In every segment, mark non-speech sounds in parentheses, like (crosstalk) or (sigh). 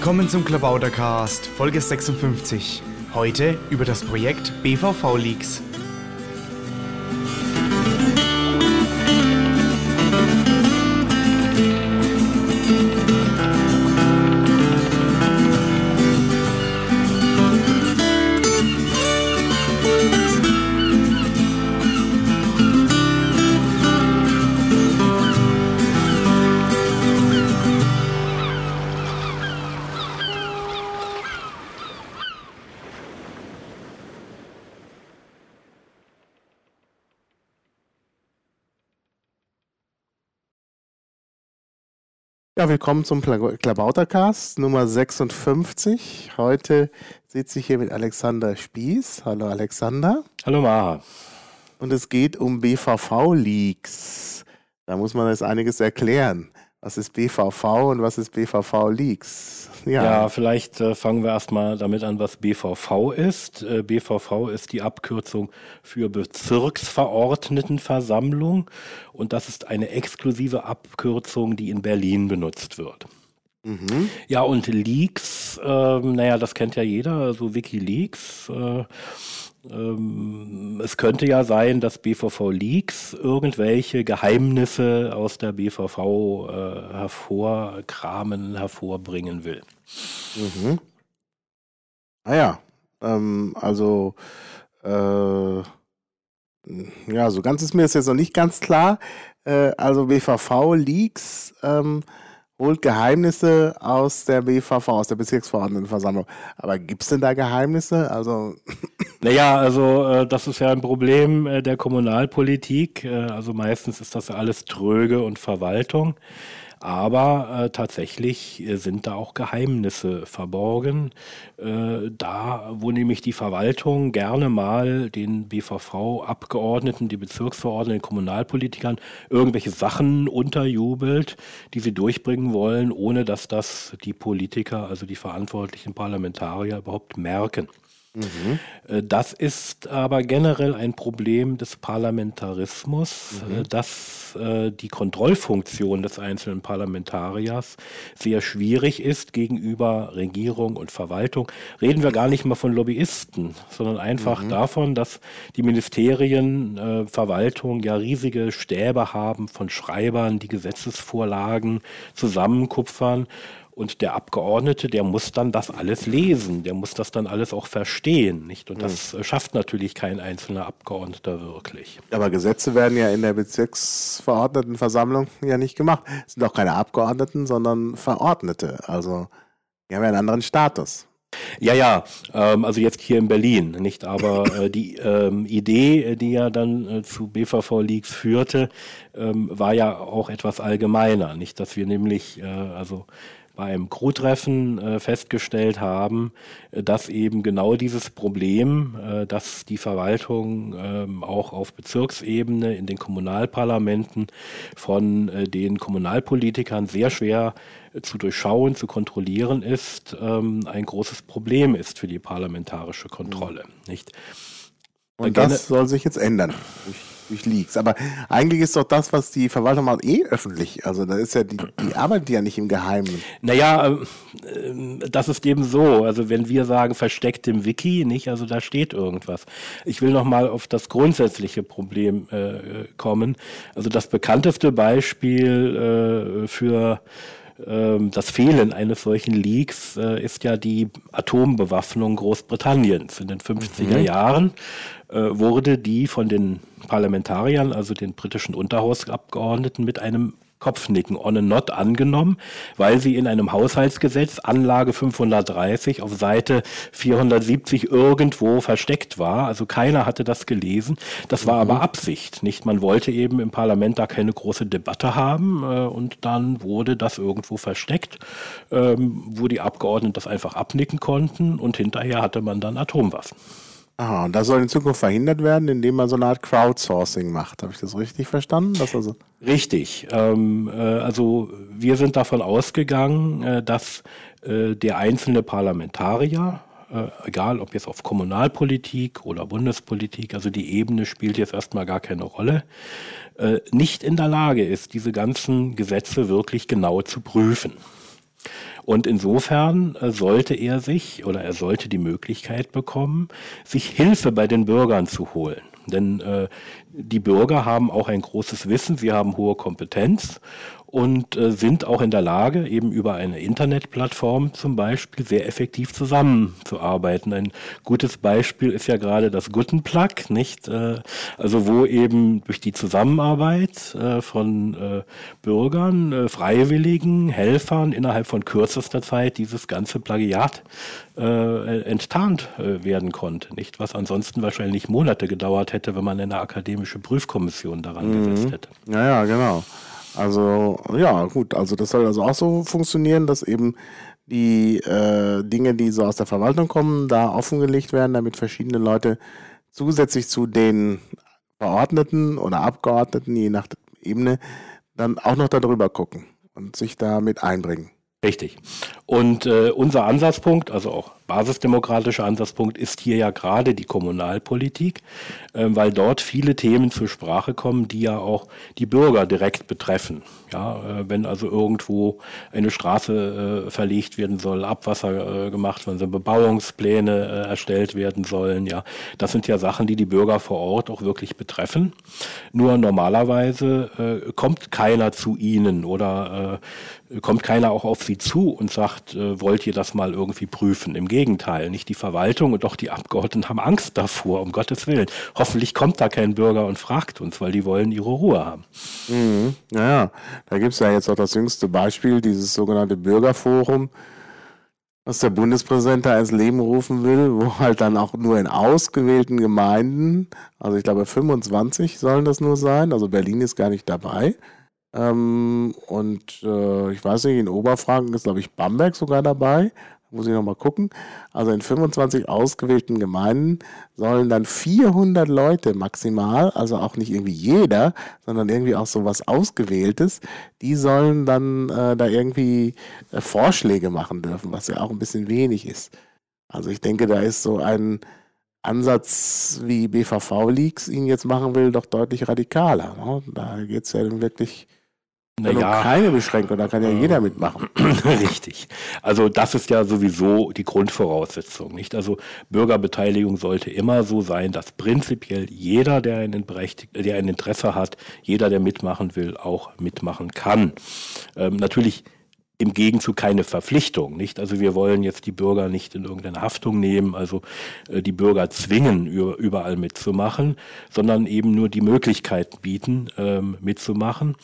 Willkommen zum Klabautercast, Folge 56. Heute über das Projekt BVV Leaks. Ja, willkommen zum Klabautercast Nummer 56. Heute sitze ich hier mit Alexander Spieß. Hallo Alexander. Hallo Mara. Und es geht um BVV-Leaks. Da muss man jetzt einiges erklären. Was ist BVV und was ist BVV-Leaks? Ja. ja, vielleicht äh, fangen wir erstmal damit an, was BVV ist. Äh, BVV ist die Abkürzung für Bezirksverordnetenversammlung und das ist eine exklusive Abkürzung, die in Berlin benutzt wird. Mhm. Ja, und Leaks, äh, naja, das kennt ja jeder, also Wikileaks. Äh, es könnte ja sein, dass BVV Leaks irgendwelche Geheimnisse aus der BVV äh, hervorkramen, hervorbringen will. Mhm. Ah ja, ähm, also äh, ja, so ganz ist mir das jetzt noch nicht ganz klar. Äh, also BVV Leaks ähm, holt Geheimnisse aus der BVV, aus der Bezirksverordnetenversammlung. Aber gibt es denn da Geheimnisse? Also (clears throat) naja, also äh, das ist ja ein Problem äh, der Kommunalpolitik. Äh, also meistens ist das alles Tröge und Verwaltung. Aber äh, tatsächlich äh, sind da auch Geheimnisse verborgen. Äh, da, wo nämlich die Verwaltung gerne mal den BVV-Abgeordneten, die Bezirksverordneten, Kommunalpolitikern irgendwelche Sachen unterjubelt, die sie durchbringen wollen, ohne dass das die Politiker, also die verantwortlichen Parlamentarier überhaupt merken. Mhm. Äh, das ist aber generell ein Problem des Parlamentarismus, mhm. Äh, dass äh, die Kontrollfunktion des einzelnen Parlamentariers sehr schwierig ist gegenüber Regierung und Verwaltung. Reden wir gar nicht mal von Lobbyisten, sondern einfach mhm. davon, dass die Ministerien, Verwaltung ja riesige Stäbe haben von Schreibern, die Gesetzesvorlagen zusammenkupfern und der Abgeordnete, der muss dann das alles lesen, der muss das dann alles auch verstehen, nicht? Und das mhm. schafft natürlich kein einzelner Abgeordneter wirklich. Aber Gesetze werden ja in der Bezirksverordnetenversammlung ja nicht gemacht. Es sind auch keine Abgeordneten, sondern Verordnete. Also die haben ja einen anderen Status. Ja, ja, ähm, also jetzt hier in Berlin, nicht? Aber (laughs) äh, die ähm, Idee, die ja dann äh, zu BVV-Leaks führte, ähm, war ja auch etwas allgemeiner, nicht? Dass wir nämlich, äh, also beim Crew-Treffen äh, festgestellt haben, äh, dass eben genau dieses Problem, äh, dass die Verwaltung ähm, auch auf Bezirksebene in den Kommunalparlamenten von äh, den Kommunalpolitikern sehr schwer äh, zu durchschauen, zu kontrollieren ist, ähm, ein großes Problem ist für die parlamentarische Kontrolle. Nicht? Und das soll sich jetzt ändern durch Leaks. Aber eigentlich ist doch das, was die Verwaltung macht, eh öffentlich. Also da ist ja die, die (clears throat) arbeitet ja nicht im Geheimen. Naja, äh, das ist eben so. Also wenn wir sagen versteckt im Wiki, nicht, also da steht irgendwas. Ich will nochmal auf das grundsätzliche Problem äh, kommen. Also das bekannteste Beispiel äh, für ähm, das Fehlen eines solchen Leaks äh, ist ja die Atombewaffnung Großbritanniens. In den 50er mhm. Jahren äh, wurde die von den Parlamentariern, also den britischen Unterhausabgeordneten, mit einem Kopfnicken on a not angenommen, weil sie in einem Haushaltsgesetz Anlage 530 auf Seite 470 irgendwo versteckt war. Also keiner hatte das gelesen. Das war mhm. aber Absicht, nicht? Man wollte eben im Parlament da keine große Debatte haben äh, und dann wurde das irgendwo versteckt, ähm, wo die Abgeordneten das einfach abnicken konnten und hinterher hatte man dann Atomwaffen. Aha, und das soll in Zukunft verhindert werden, indem man so eine Art Crowdsourcing macht. Habe ich das richtig verstanden? Das also richtig. Ähm, äh, also wir sind davon ausgegangen, äh, dass äh, der einzelne Parlamentarier, äh, egal ob jetzt auf Kommunalpolitik oder Bundespolitik, also die Ebene spielt jetzt erstmal gar keine Rolle, äh, nicht in der Lage ist, diese ganzen Gesetze wirklich genau zu prüfen. Und insofern äh, sollte er sich oder er sollte die Möglichkeit bekommen, sich Hilfe bei den Bürgern zu holen. Denn äh, die Bürger haben auch ein großes Wissen, sie haben hohe Kompetenz und äh, sind auch in der Lage, eben über eine Internetplattform zum Beispiel sehr effektiv zusammenzuarbeiten. Ein gutes Beispiel ist ja gerade das Guttenplug, nicht? Äh, also wo eben durch die Zusammenarbeit äh, von äh, Bürgern, äh, Freiwilligen, Helfern innerhalb von kürzester Zeit dieses ganze Plagiat äh, enttarnt werden konnte, nicht? Was ansonsten wahrscheinlich Monate gedauert hätte, wenn man eine akademische Prüfkommission daran mhm. gesetzt hätte. Ja, ja, genau. Also ja, gut, also das soll also auch so funktionieren, dass eben die äh, Dinge, die so aus der Verwaltung kommen, da offengelegt werden, damit verschiedene Leute zusätzlich zu den Verordneten oder Abgeordneten, je nach Ebene, dann auch noch darüber gucken und sich damit einbringen. Richtig. Und äh, unser Ansatzpunkt, also auch basisdemokratischer Ansatzpunkt, ist hier ja gerade die Kommunalpolitik, äh, weil dort viele Themen zur Sprache kommen, die ja auch die Bürger direkt betreffen. Ja, äh, wenn also irgendwo eine Straße äh, verlegt werden soll, Abwasser äh, gemacht werden soll, Bebauungspläne erstellt werden sollen, ja, das sind ja Sachen, die die Bürger vor Ort auch wirklich betreffen. Nur normalerweise kommt keiner zu ihnen oder kommt keiner auch auf sie zu und sagt, wollt ihr das mal irgendwie prüfen? Im Gegenteil, nicht die Verwaltung und auch die Abgeordneten haben Angst davor, um Gottes Willen. Hoffentlich kommt da kein Bürger und fragt uns, weil die wollen ihre Ruhe haben. Mhm. Naja, da gibt es ja jetzt auch das jüngste Beispiel, dieses sogenannte Bürgerforum, was der Bundespräsident da ins Leben rufen will, wo halt dann auch nur in ausgewählten Gemeinden, also ich glaube 25 sollen das nur sein, also Berlin ist gar nicht dabei, ähm, und äh, ich weiß nicht, in Oberfranken ist, glaube ich, Bamberg sogar dabei. Muss ich nochmal gucken. Also in 25 ausgewählten Gemeinden sollen dann 400 Leute maximal, also auch nicht irgendwie jeder, sondern irgendwie auch so was Ausgewähltes, die sollen dann äh, da irgendwie äh, Vorschläge machen dürfen, was ja auch ein bisschen wenig ist. Also ich denke, da ist so ein Ansatz, wie BVV-Leaks ihn jetzt machen will, doch deutlich radikaler. Ne? Da geht es ja dann wirklich naja, keine Beschränkung, da kann ja jeder mitmachen. (clears throat) Richtig. Also das ist ja sowieso die Grundvoraussetzung, nicht? Also Bürgerbeteiligung sollte immer so sein, dass prinzipiell jeder, der ein, der ein Interesse hat, jeder, der mitmachen will, auch mitmachen kann. Ähm, natürlich im Gegenzug keine Verpflichtung, nicht? Also wir wollen jetzt die Bürger nicht in irgendeine Haftung nehmen, also äh, die Bürger zwingen, überall mitzumachen, sondern eben nur die Möglichkeit bieten, ähm, mitzumachen.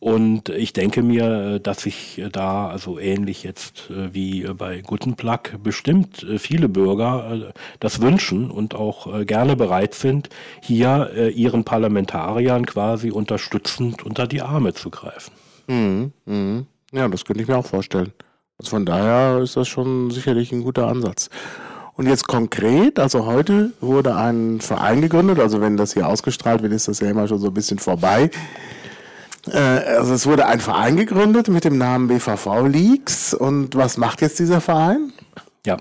Und ich denke mir, äh, dass sich da, also ähnlich jetzt äh, wie bei Guttenplug, bestimmt äh, viele Bürger das wünschen und auch gerne bereit sind, hier ihren Parlamentariern quasi unterstützend unter die Arme zu greifen. Mhm, mh. Ja, das könnte ich mir auch vorstellen. Also von daher ist das schon sicherlich ein guter Ansatz. Und jetzt konkret, also heute wurde ein Verein gegründet, also wenn das hier ausgestrahlt wird, ist das ja immer schon so ein bisschen vorbei. Äh, also es wurde ein Verein gegründet mit dem Namen BVV Leaks. Und was macht jetzt dieser Verein? Ja,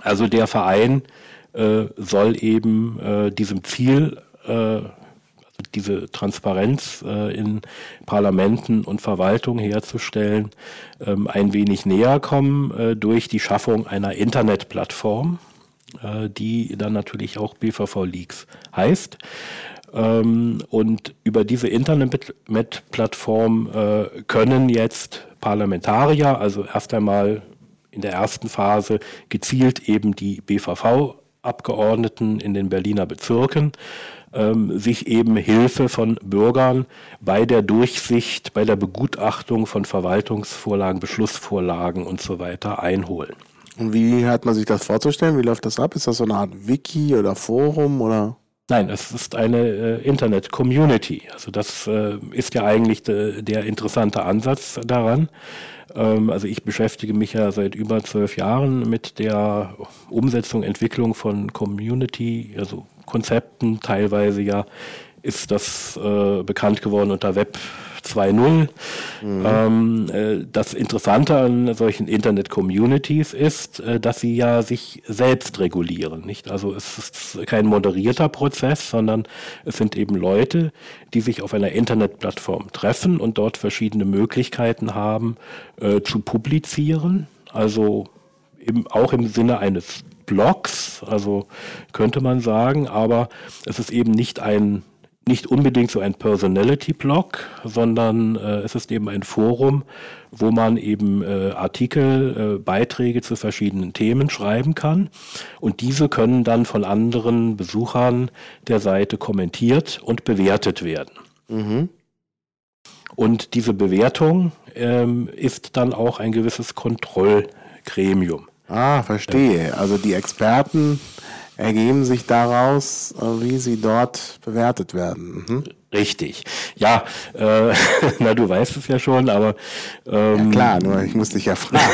also der Verein äh, soll eben äh, diesem Ziel, äh, also diese Transparenz äh, in Parlamenten und Verwaltung herzustellen, ähm, ein wenig näher kommen äh, durch die Schaffung einer Internetplattform, die dann natürlich auch BVV Leaks heißt. Ähm, und über diese Internet-Plattform äh, können jetzt Parlamentarier, also erst einmal in der ersten Phase gezielt eben die BVV-Abgeordneten in den Berliner Bezirken, ähm, sich eben Hilfe von Bürgern bei der Durchsicht, bei der Begutachtung von Verwaltungsvorlagen, Beschlussvorlagen und so weiter einholen. Und wie hat man sich das vorzustellen? Wie läuft das ab? Ist das so eine Art Wiki oder Forum oder? Nein, es ist eine äh, Internet-Community. Also das äh, ist ja eigentlich de, der interessante Ansatz daran. Ähm, also ich beschäftige mich ja seit über zwölf Jahren mit der Umsetzung, Entwicklung von Community, also Konzepten. Teilweise ja ist das äh, bekannt geworden unter Web 2.0. Mhm. Ähm, äh, das Interessante an solchen Internet-Communities ist, äh, dass sie ja sich selbst regulieren. Nicht? Also es ist kein moderierter Prozess, sondern es sind eben Leute, die sich auf einer Internetplattform treffen und dort verschiedene Möglichkeiten haben äh, zu publizieren. Also im, auch im Sinne eines Blogs, also könnte man sagen, aber es ist eben nicht ein nicht unbedingt so ein Personality-Blog, sondern äh, es ist eben ein Forum, wo man eben äh, Artikel, äh, Beiträge zu verschiedenen Themen schreiben kann. Und diese können dann von anderen Besuchern der Seite kommentiert und bewertet werden. Mhm. Und diese Bewertung ähm, ist dann auch ein gewisses Kontrollgremium. Ah, verstehe. Also die Experten ergeben sich daraus, äh, wie sie dort bewertet werden. Mhm. Richtig. Ja, äh, (laughs) na, du weißt es ja schon, aber. Ähm, ja, klar, nur ich muss dich ja fragen.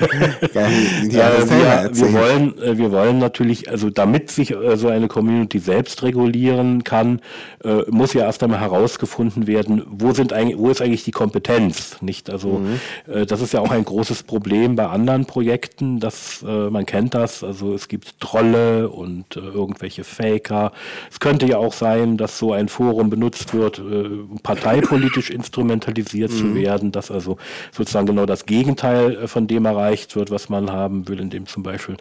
(laughs) ja, wir, wir, wollen, äh, wir wollen natürlich, also damit sich äh, so eine Community selbst regulieren kann, äh, muss ja erst einmal herausgefunden werden, wo sind eigentlich, wo ist eigentlich die Kompetenz, nicht? Also, mhm. äh, das ist ja auch ein großes Problem bei anderen Projekten, dass äh, man kennt das, also es gibt Trolle und äh, irgendwelche Faker. Es könnte ja auch sein, dass so ein Forum benutzt genutzt wird, äh, parteipolitisch instrumentalisiert zu mhm. werden, dass also sozusagen genau das Gegenteil äh, von dem erreicht wird, was man haben will, indem zum Beispiel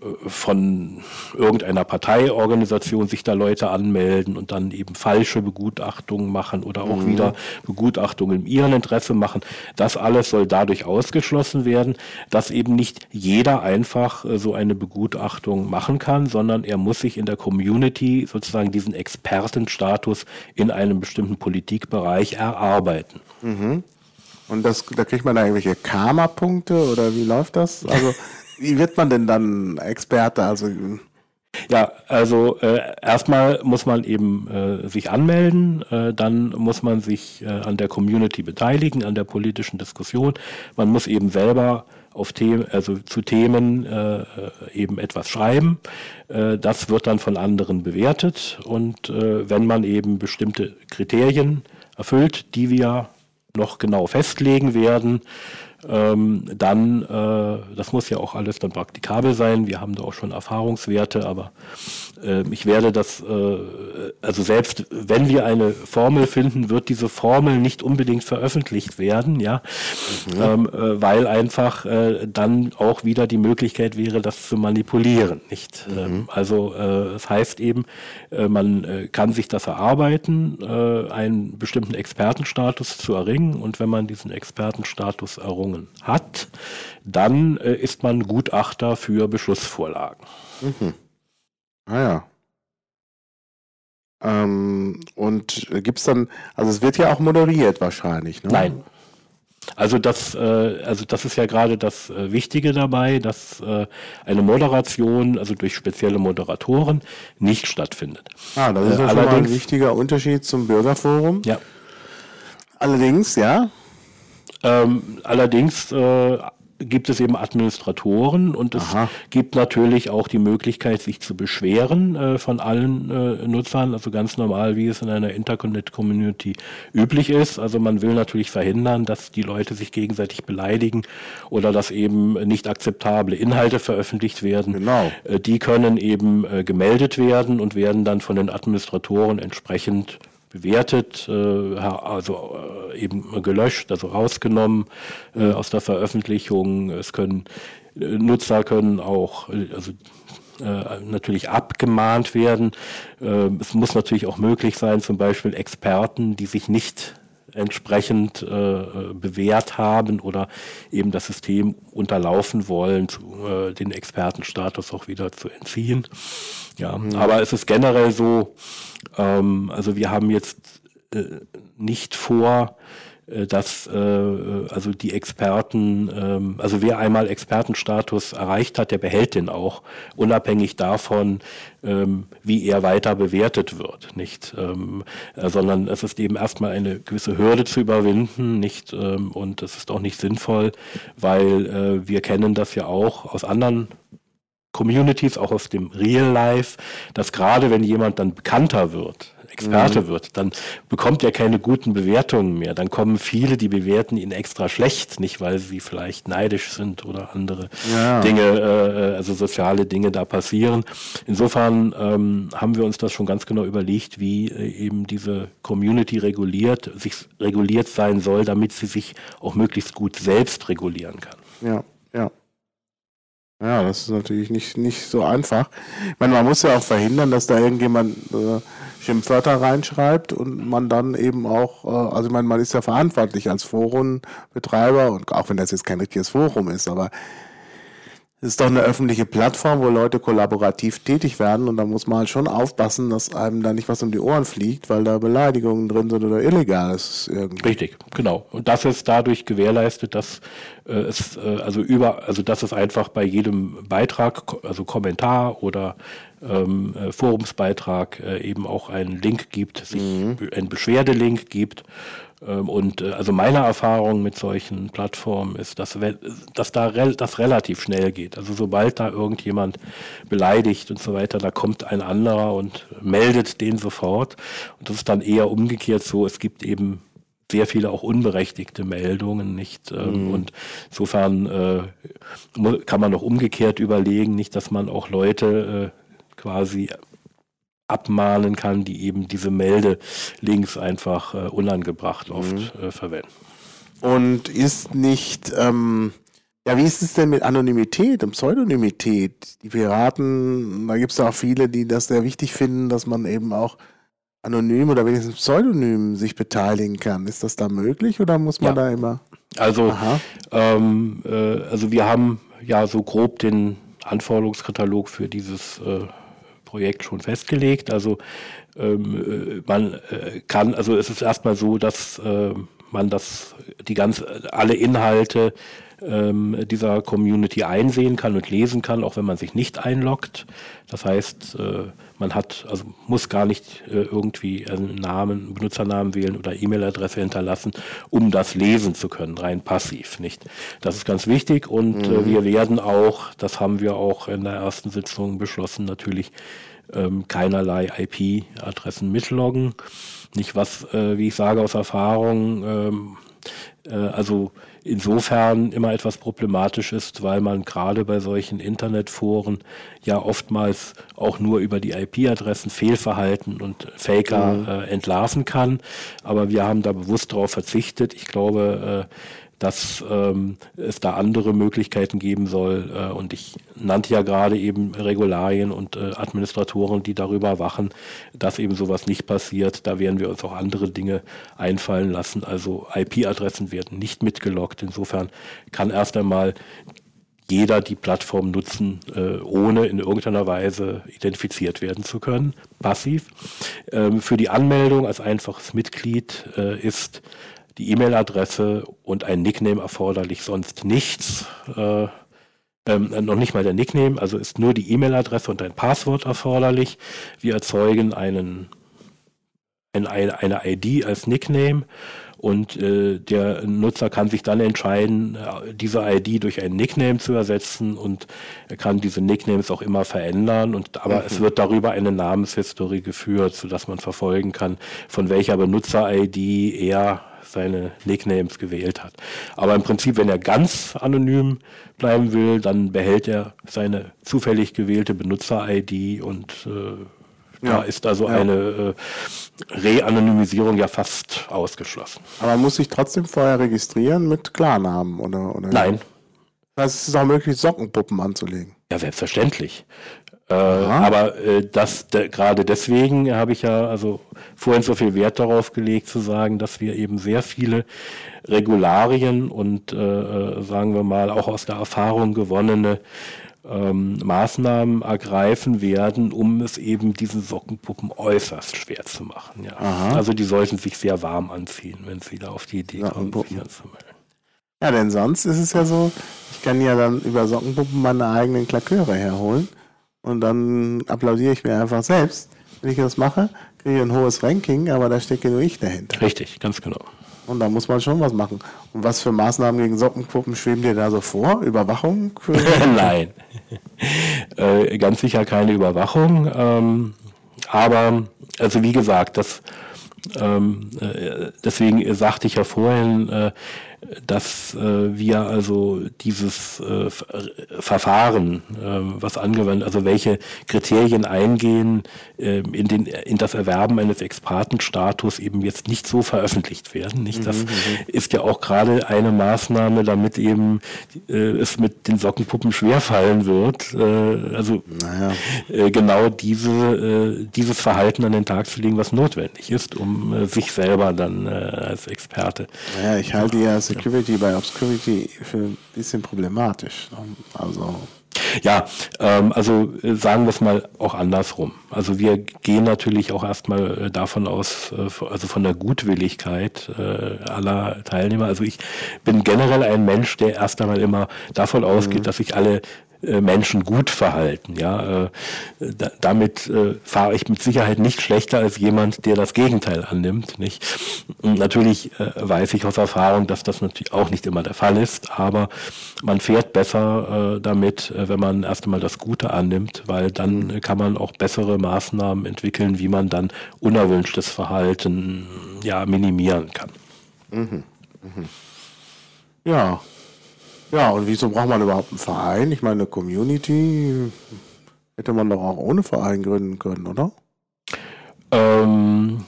äh, von irgendeiner Parteiorganisation sich da Leute anmelden und dann eben falsche Begutachtungen machen oder auch mhm. wieder Begutachtungen in ihrem Interesse machen. Das alles soll dadurch ausgeschlossen werden, dass eben nicht jeder einfach so eine Begutachtung machen kann, sondern er muss sich in der Community sozusagen diesen Expertenstatus in einem einem bestimmten Politikbereich erarbeiten. Mhm. Und das, da kriegt man da irgendwelche Karma-Punkte oder wie läuft das? Also (laughs) wie wird man denn dann Experte? Also ja, also äh, erstmal muss man eben äh, sich anmelden, äh, dann muss man sich äh, an der Community beteiligen, an der politischen Diskussion. Man muss eben selber auf Themen, also zu Themen äh, eben etwas schreiben. Äh, das wird dann von anderen bewertet und äh, wenn man eben bestimmte Kriterien erfüllt, die wir noch genau festlegen werden, ähm, dann, äh, das muss ja auch alles dann praktikabel sein. Wir haben da auch schon Erfahrungswerte, aber äh, ich werde das, äh, also selbst wenn wir eine Formel finden, wird diese Formel nicht unbedingt veröffentlicht werden, ja, mhm. ähm, äh, weil einfach äh, dann auch wieder die Möglichkeit wäre, das zu manipulieren, nicht? Mhm. Ähm, also äh, das heißt eben, äh, man kann sich das erarbeiten, äh, einen bestimmten Expertenstatus zu erringen und wenn man diesen Expertenstatus errungen hat, dann äh, ist man Gutachter für Beschlussvorlagen. Mhm. Ah ja. Ähm, und gibt es dann, also es wird ja auch moderiert wahrscheinlich, ne? Nein. Also das, äh, also das ist ja gerade das äh, Wichtige dabei, dass äh, eine Moderation, also durch spezielle Moderatoren, nicht stattfindet. Ah, das ist äh, schon mal ein wichtiger Unterschied zum Bürgerforum. Ja. Allerdings, ja. Ähm, allerdings äh, gibt es eben Administratoren und es Aha. gibt natürlich auch die Möglichkeit, sich zu beschweren äh, von allen äh, Nutzern, also ganz normal, wie es in einer Interconnect-Community üblich ist. Also man will natürlich verhindern, dass die Leute sich gegenseitig beleidigen oder dass eben nicht akzeptable Inhalte veröffentlicht werden. Genau. Äh, die können eben äh, gemeldet werden und werden dann von den Administratoren entsprechend bewertet, äh, also äh, eben gelöscht, also rausgenommen äh, aus der Veröffentlichung. Es können Nutzer können auch also natürlich abgemahnt werden. es muss natürlich auch möglich sein, zum Beispiel Experten, die sich nicht entsprechend äh, bewährt haben oder eben das System unterlaufen wollen, zu, äh, den Expertenstatus auch wieder zu entziehen. Ja, mhm. aber es ist generell so, ähm, also wir haben jetzt äh, nicht vor, dass äh, also die Experten, ähm, also wer einmal Expertenstatus erreicht hat, der behält den auch, unabhängig davon, ähm, wie er weiter bewertet wird, nicht, ähm, äh, sondern es ist eben erstmal eine gewisse Hürde zu überwinden, nicht, ähm, und es ist auch nicht sinnvoll, weil äh, wir kennen das ja auch aus anderen Communities, auch aus dem Real Life, dass gerade wenn jemand dann bekannter wird, Experte mhm. wird, dann bekommt er keine guten Bewertungen mehr. Dann kommen viele, die bewerten ihn extra schlecht, nicht weil sie vielleicht neidisch sind oder andere ja. Dinge, äh, also soziale Dinge da passieren. Insofern ähm, haben wir uns das schon ganz genau überlegt, wie äh, eben diese Community reguliert, sich reguliert sein soll, damit sie sich auch möglichst gut selbst regulieren kann. Ja, ja. Ja, das ist natürlich nicht, nicht so einfach. Ich meine, man muss ja auch verhindern, dass da irgendjemand äh, Schimpfwörter reinschreibt und man dann eben auch, äh, also ich meine, man ist ja verantwortlich als Forenbetreiber und auch wenn das jetzt kein richtiges Forum ist, aber es ist doch eine öffentliche Plattform, wo Leute kollaborativ tätig werden und da muss man halt schon aufpassen, dass einem da nicht was um die Ohren fliegt, weil da Beleidigungen drin sind oder illegal ist irgendwie. Richtig, genau. Und das ist dadurch gewährleistet, dass äh, es äh, also über, also dass es einfach bei jedem Beitrag, also Kommentar oder ähm, äh, Forumsbeitrag äh, eben auch einen Link gibt, sich mhm. einen Beschwerdelink gibt und äh, also meine Erfahrung mit solchen Plattformen ist, dass, dass da das relativ schnell geht. Also sobald da irgendjemand beleidigt und so weiter, da kommt ein anderer und meldet den sofort. Und das ist dann eher umgekehrt so, es gibt eben sehr viele auch unberechtigte Meldungen, nicht? Ähm, mhm. Und insofern äh, kann man auch umgekehrt überlegen, nicht, dass man auch Leute äh, quasi abmahnen kann, die eben diese Meldelinks einfach äh, unangebracht oft mhm. äh, verwenden. Und ist nicht, ähm, ja, wie ist es denn mit Anonymität und Pseudonymität? Die Piraten, da gibt es auch viele, die das sehr wichtig finden, dass man eben auch anonym oder wenigstens pseudonym sich beteiligen kann. Ist das da möglich oder muss man ja. da immer? Also, ähm, äh, also wir haben ja so grob den Anforderungskatalog für dieses äh, Projekt schon festgelegt. Also ähm, äh, man äh, kann, also es ist erstmal so, dass äh, man das, die ganz, alle Inhalte ähm, dieser Community einsehen kann und lesen kann, auch wenn man sich nicht einloggt. Das heißt, äh, man hat, also muss gar nicht äh, irgendwie einen Namen, Benutzernamen wählen oder E-Mail-Adresse hinterlassen, um das lesen zu können, rein passiv, nicht? Das ist ganz wichtig und äh, mhm. äh, wir werden auch, das haben wir auch in der ersten Sitzung beschlossen, natürlich ähm, keinerlei IP-Adressen mitloggen. Nicht was, äh, wie ich sage aus Erfahrung, ähm, äh, also insofern immer etwas problematisch ist, weil man gerade bei solchen Internetforen ja oftmals auch nur über die IP-Adressen Fehlverhalten und Faker mhm. äh, entlarven kann. Aber wir haben da bewusst darauf verzichtet. Ich glaube, äh, dass ähm, es da andere Möglichkeiten geben soll. Äh, und ich nannte ja gerade eben Regularien und äh, Administratoren, die darüber wachen, dass eben sowas nicht passiert. Da werden wir uns auch andere Dinge einfallen lassen. Also IP-Adressen werden nicht mitgeloggt. Insofern kann erst einmal jeder die Plattform nutzen, äh, ohne in irgendeiner Weise identifiziert werden zu können, passiv. Ähm, für die Anmeldung als einfaches Mitglied äh, ist die E-Mail-Adresse und ein Nickname erforderlich, sonst nichts. Äh, ähm, noch nicht mal der Nickname, also ist nur die E-Mail-Adresse und ein Passwort erforderlich. Wir erzeugen einen, ein, eine ID als Nickname und äh, der Nutzer kann sich dann entscheiden, äh, diese ID durch einen Nickname zu ersetzen und er kann diese Nicknames auch immer verändern. Und aber mhm. es wird darüber eine Namenshistorie geführt, sodass man verfolgen kann, von welcher Benutzer-ID er seine Nicknames gewählt hat. Aber im Prinzip, wenn er ganz anonym bleiben will, dann behält er seine zufällig gewählte Benutzer-ID und äh, ja. da ist also ja. eine äh, Re-Anonymisierung ja fast ausgeschlossen. Aber muss sich trotzdem vorher registrieren mit Klarnamen oder? oder Nein. Das heißt, es ist auch möglich, Sockenpuppen anzulegen. Ja, selbstverständlich. Äh, aber äh, das de, gerade deswegen habe ich ja also vorhin so viel Wert darauf gelegt zu sagen, dass wir eben sehr viele Regularien und äh, äh, sagen wir mal auch aus der Erfahrung gewonnene ähm, Maßnahmen ergreifen werden, um es eben diesen Sockenpuppen äußerst schwer zu machen. Ja. Also die sollten sich sehr warm anziehen, wenn sie da auf die Idee kommen, sich anzumelden. Ja, denn sonst ist es ja so, ich kann ja dann über Sockenpuppen meine eigenen Klaköre herholen und dann applaudiere ich mir einfach selbst. Wenn ich das mache, kriege ich ein hohes Ranking, aber da stecke nur ich dahinter. Richtig, ganz genau. Und da muss man schon was machen. Und was für Maßnahmen gegen Sockenpuppen schweben dir da so vor? Überwachung? (laughs) Nein. (laughs) äh, ganz sicher keine Überwachung. Ähm, aber, also wie gesagt, das, ähm, äh, deswegen sagte ich ja vorhin, äh, dass äh, wir also dieses äh, Verfahren, äh, was angewandt, also welche Kriterien eingehen äh, in, den, in das Erwerben eines Expertenstatus eben jetzt nicht so veröffentlicht werden. Nicht? Das mhm, mhm. ist ja auch gerade eine Maßnahme, damit eben äh, es mit den Sockenpuppen schwerfallen wird. Äh, also naja. äh, genau diese, äh, dieses Verhalten an den Tag zu legen, was notwendig ist, um äh, sich selber dann äh, als Experte. Naja, ich halte ja Security bei Obscurity für ein bisschen problematisch. Also ja, ähm, also äh, sagen wir es mal auch andersrum. Also wir gehen natürlich auch erstmal äh, davon aus, äh, also von der Gutwilligkeit aller Teilnehmer. Also ich bin generell ein Mensch, der erst einmal immer davon ausgeht, mhm. dass sich alle Menschen gut verhalten. Ja, äh, da, damit äh, fahre ich mit Sicherheit nicht schlechter als jemand, der das Gegenteil annimmt. Nicht? Und natürlich äh, weiß ich aus Erfahrung, dass das natürlich auch nicht immer der Fall ist, aber man fährt besser äh, damit, äh, wenn man erst einmal das Gute annimmt, weil dann kann man auch bessere Maßnahmen entwickeln, wie man dann unerwünschtes Verhalten ja minimieren kann. Mhm. Mhm. Ja, ja, und wieso braucht man überhaupt einen Verein? Ich meine, eine Community hätte man doch auch ohne Verein gründen können, oder? Ähm,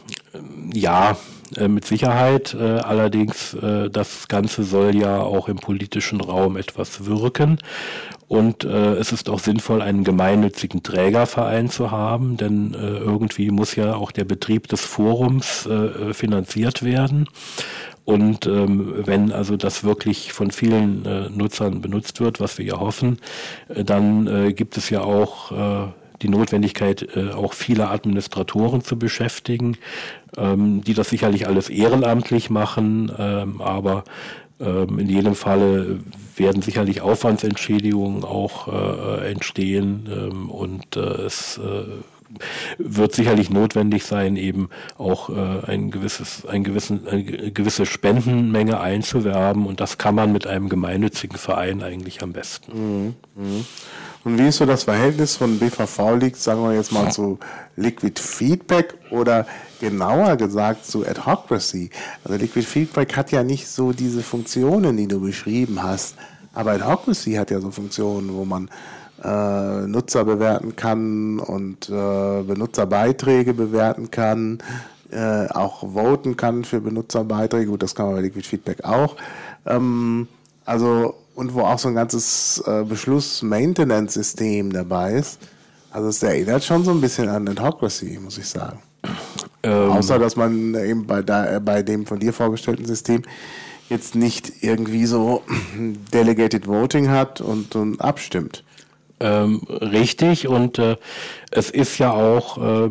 ja, äh, mit Sicherheit. Äh, allerdings, äh, das Ganze soll ja auch im politischen Raum etwas wirken. Und es ist auch sinnvoll, einen gemeinnützigen Trägerverein zu haben, denn irgendwie muss ja auch der Betrieb des Forums finanziert werden. Und ähm, wenn also das wirklich von vielen äh, Nutzern benutzt wird, was wir ja hoffen, äh, dann äh, gibt es ja auch äh, die Notwendigkeit, äh, auch viele Administratoren zu beschäftigen, ähm, die das sicherlich alles ehrenamtlich machen, ähm, aber ähm, in jedem Falle werden sicherlich Aufwandsentschädigungen auch äh, entstehen ähm, und äh, es äh, wird sicherlich notwendig sein, eben auch äh, ein gewisses, ein gewissen, eine gewisse Spendenmenge einzuwerben und das kann man mit einem gemeinnützigen Verein eigentlich am besten. Mhm. Mhm. Und wie ist so das Verhältnis von BVV Leaks, sagen wir jetzt mal, zu Liquid Feedback oder genauer gesagt zu Adhocracy? Also Liquid Feedback hat ja nicht so diese Funktionen, die du beschrieben hast, aber Adhocracy hat ja so Funktionen, wo man äh, Nutzer bewerten kann und äh, Benutzerbeiträge bewerten kann, äh, auch voten kann für Benutzerbeiträge. Gut, das kann man bei Liquid Feedback auch. Ähm, also, und wo auch so ein ganzes äh, Beschluss-Maintenance-System dabei ist. Also es erinnert schon so ein bisschen an Adhocracy, muss ich sagen. Ähm. Außer, dass man eben bei, da, bei dem von dir vorgestellten System jetzt nicht irgendwie so (clears throat) Delegated Voting hat und, und abstimmt ähm, richtig und äh, es ist ja auch, äh,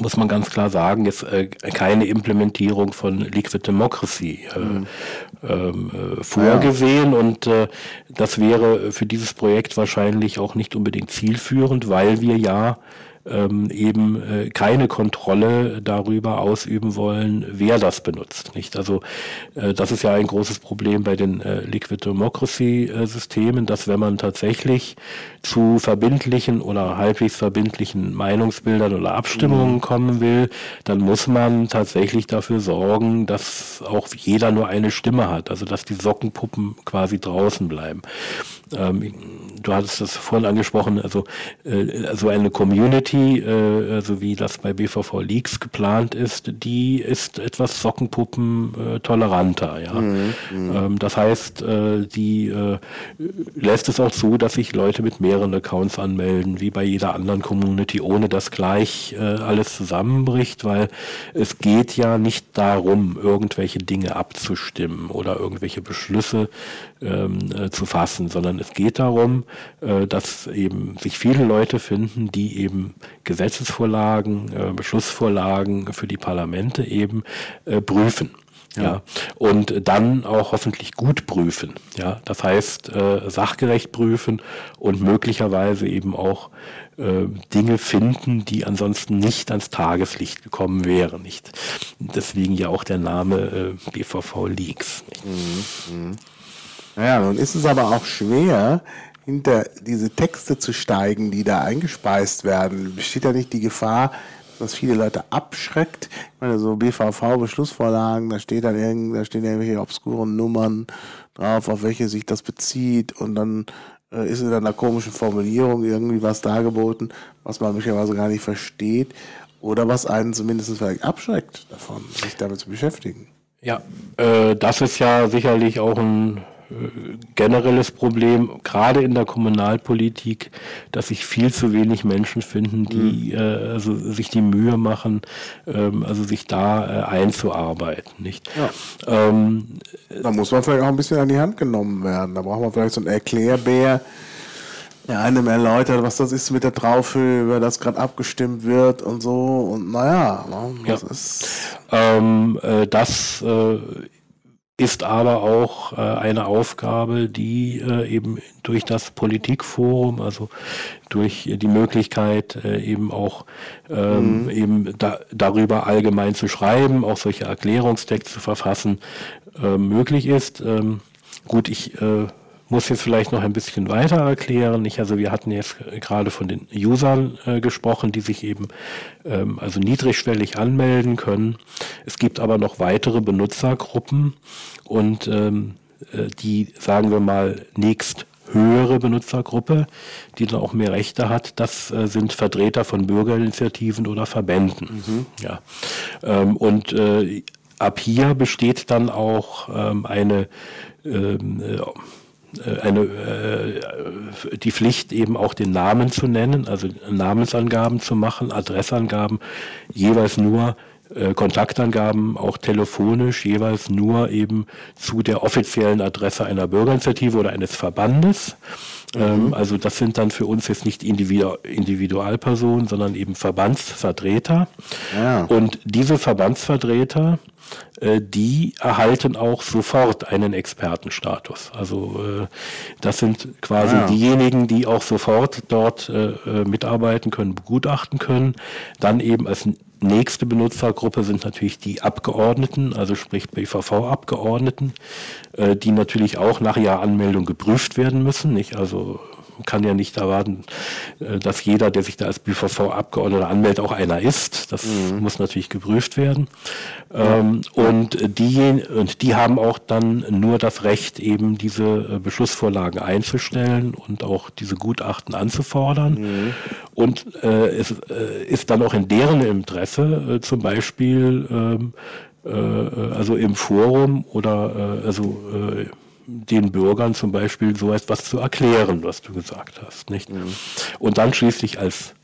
muss man ganz klar sagen, jetzt äh, keine Implementierung von Liquid Democracy äh, mhm. ähm, äh, vorgesehen ja. und äh, das wäre für dieses Projekt wahrscheinlich auch nicht unbedingt zielführend, weil wir ja ähm, eben äh, keine Kontrolle darüber ausüben wollen, wer das benutzt. Nicht? Also äh, das ist ja ein großes Problem bei den äh, Liquid Democracy äh, Systemen, dass wenn man tatsächlich zu verbindlichen oder halbwegs verbindlichen Meinungsbildern oder Abstimmungen mhm. kommen will, dann muss man tatsächlich dafür sorgen, dass auch jeder nur eine Stimme hat, also dass die Sockenpuppen quasi draußen bleiben. Ähm, du hattest das vorhin angesprochen, also äh, also eine Community, äh, also wie das bei BVV Leaks geplant ist, die ist etwas Sockenpuppen äh, toleranter. Ja, mhm, mhm, ähm, das heißt, äh, die äh, lässt es auch zu, dass sich Leute mit mehreren Accounts anmelden, wie bei jeder anderen Community, ohne dass gleich äh, alles zusammenbricht, weil es geht ja nicht darum, irgendwelche Dinge abzustimmen oder irgendwelche Beschlüsse ähm, äh, zu fassen, sondern es geht darum, äh, dass eben sich viele Leute finden, die eben Gesetzesvorlagen, äh, Beschlussvorlagen für die Parlamente eben äh, prüfen. Ja. ja. und dann auch hoffentlich gut prüfen. Ja, das heißt äh, sachgerecht prüfen und möglicherweise eben auch äh, Dinge finden, die ansonsten nicht ans Tageslicht gekommen wären. Nicht deswegen ja auch der Name äh, BVV Leaks. Mhm. Mhm. Ja, nun ist es aber auch schwer, hinter diese Texte zu steigen, die da eingespeist werden, besteht da nicht die Gefahr, dass viele Leute abschreckt. Ich meine, so BVV-Beschlussvorlagen, da steht dann irgend, da stehen irgendwelche obskuren Nummern drauf, auf welche sich das bezieht und dann äh, ist in einer komischen Formulierung irgendwie was dargeboten, was man möglicherweise gar nicht versteht oder was einen zumindest vielleicht abschreckt davon, sich damit zu beschäftigen. Ja, äh, das ist ja sicherlich auch ein generelles Problem, gerade in der Kommunalpolitik, dass sich viel zu wenig Menschen finden, die mhm. äh, also sich die Mühe machen, ähm, also sich da äh, einzuarbeiten. Nicht? Ja. Ähm, da muss man vielleicht auch ein bisschen an die Hand genommen werden. Da braucht man vielleicht so einen Erklärbär, der einem erläutert, was das ist mit der Traufhöhe, über das gerade abgestimmt wird und so. Und naja, ne, das ja. ist. Ähm, äh, das äh, ist aber auch äh, eine Aufgabe, die äh, eben durch das Politikforum, also durch die Möglichkeit äh, eben auch ähm, mhm. eben da, darüber allgemein zu schreiben, auch solche Erklärungstexte zu verfassen, möglich ist. Ähm, gut, ich muss jetzt vielleicht noch ein bisschen weiter erklären. Ich, also wir hatten jetzt gerade von den Usern äh, gesprochen, die sich eben ähm, also niedrigschwellig anmelden können. Es gibt aber noch weitere Benutzergruppen und ähm, äh, die, sagen wir mal, nächst höhere Benutzergruppe, die dann auch mehr Rechte hat, das äh, sind Vertreter von Bürgerinitiativen oder Verbänden. Mhm. Ja. Ähm, und äh, ab hier besteht dann auch ähm, eine ähm, äh, eine, äh, die Pflicht eben auch den Namen zu nennen, also Namensangaben zu machen, Adressangaben, jeweils nur äh, Kontaktangaben, auch telefonisch, jeweils nur eben zu der offiziellen Adresse einer Bürgerinitiative oder eines Verbandes. Ähm, mhm. also das sind dann für uns jetzt nicht Individu Individualpersonen, sondern eben Verbandsvertreter. Ja. Und diese Verbandsvertreter äh, die erhalten auch sofort einen Expertenstatus. Also äh, das sind quasi ja. diejenigen, die auch sofort dort äh, mitarbeiten können, begutachten können. Dann eben als nächste Benutzergruppe sind natürlich die Abgeordneten, also sprich BVV-Abgeordneten, die natürlich auch nach ihrer Anmeldung geprüft werden müssen. Nicht? Also kann ja nicht erwarten, äh, dass jeder, der sich da als BVV-Abgeordneter anmeldet, auch einer ist. Das mhm. muss natürlich geprüft werden. Ähm, und, die, und die haben auch dann nur das Recht, eben diese äh, Beschlussvorlagen einzustellen und auch diese Gutachten anzufordern. Mhm. Und äh, es äh, ist dann auch in deren Interesse, äh, zum Beispiel, ähm, äh, also im Forum oder also den Bürgern zum Beispiel so etwas zu erklären, was du gesagt hast. Nicht? Mhm. Und dann schließlich als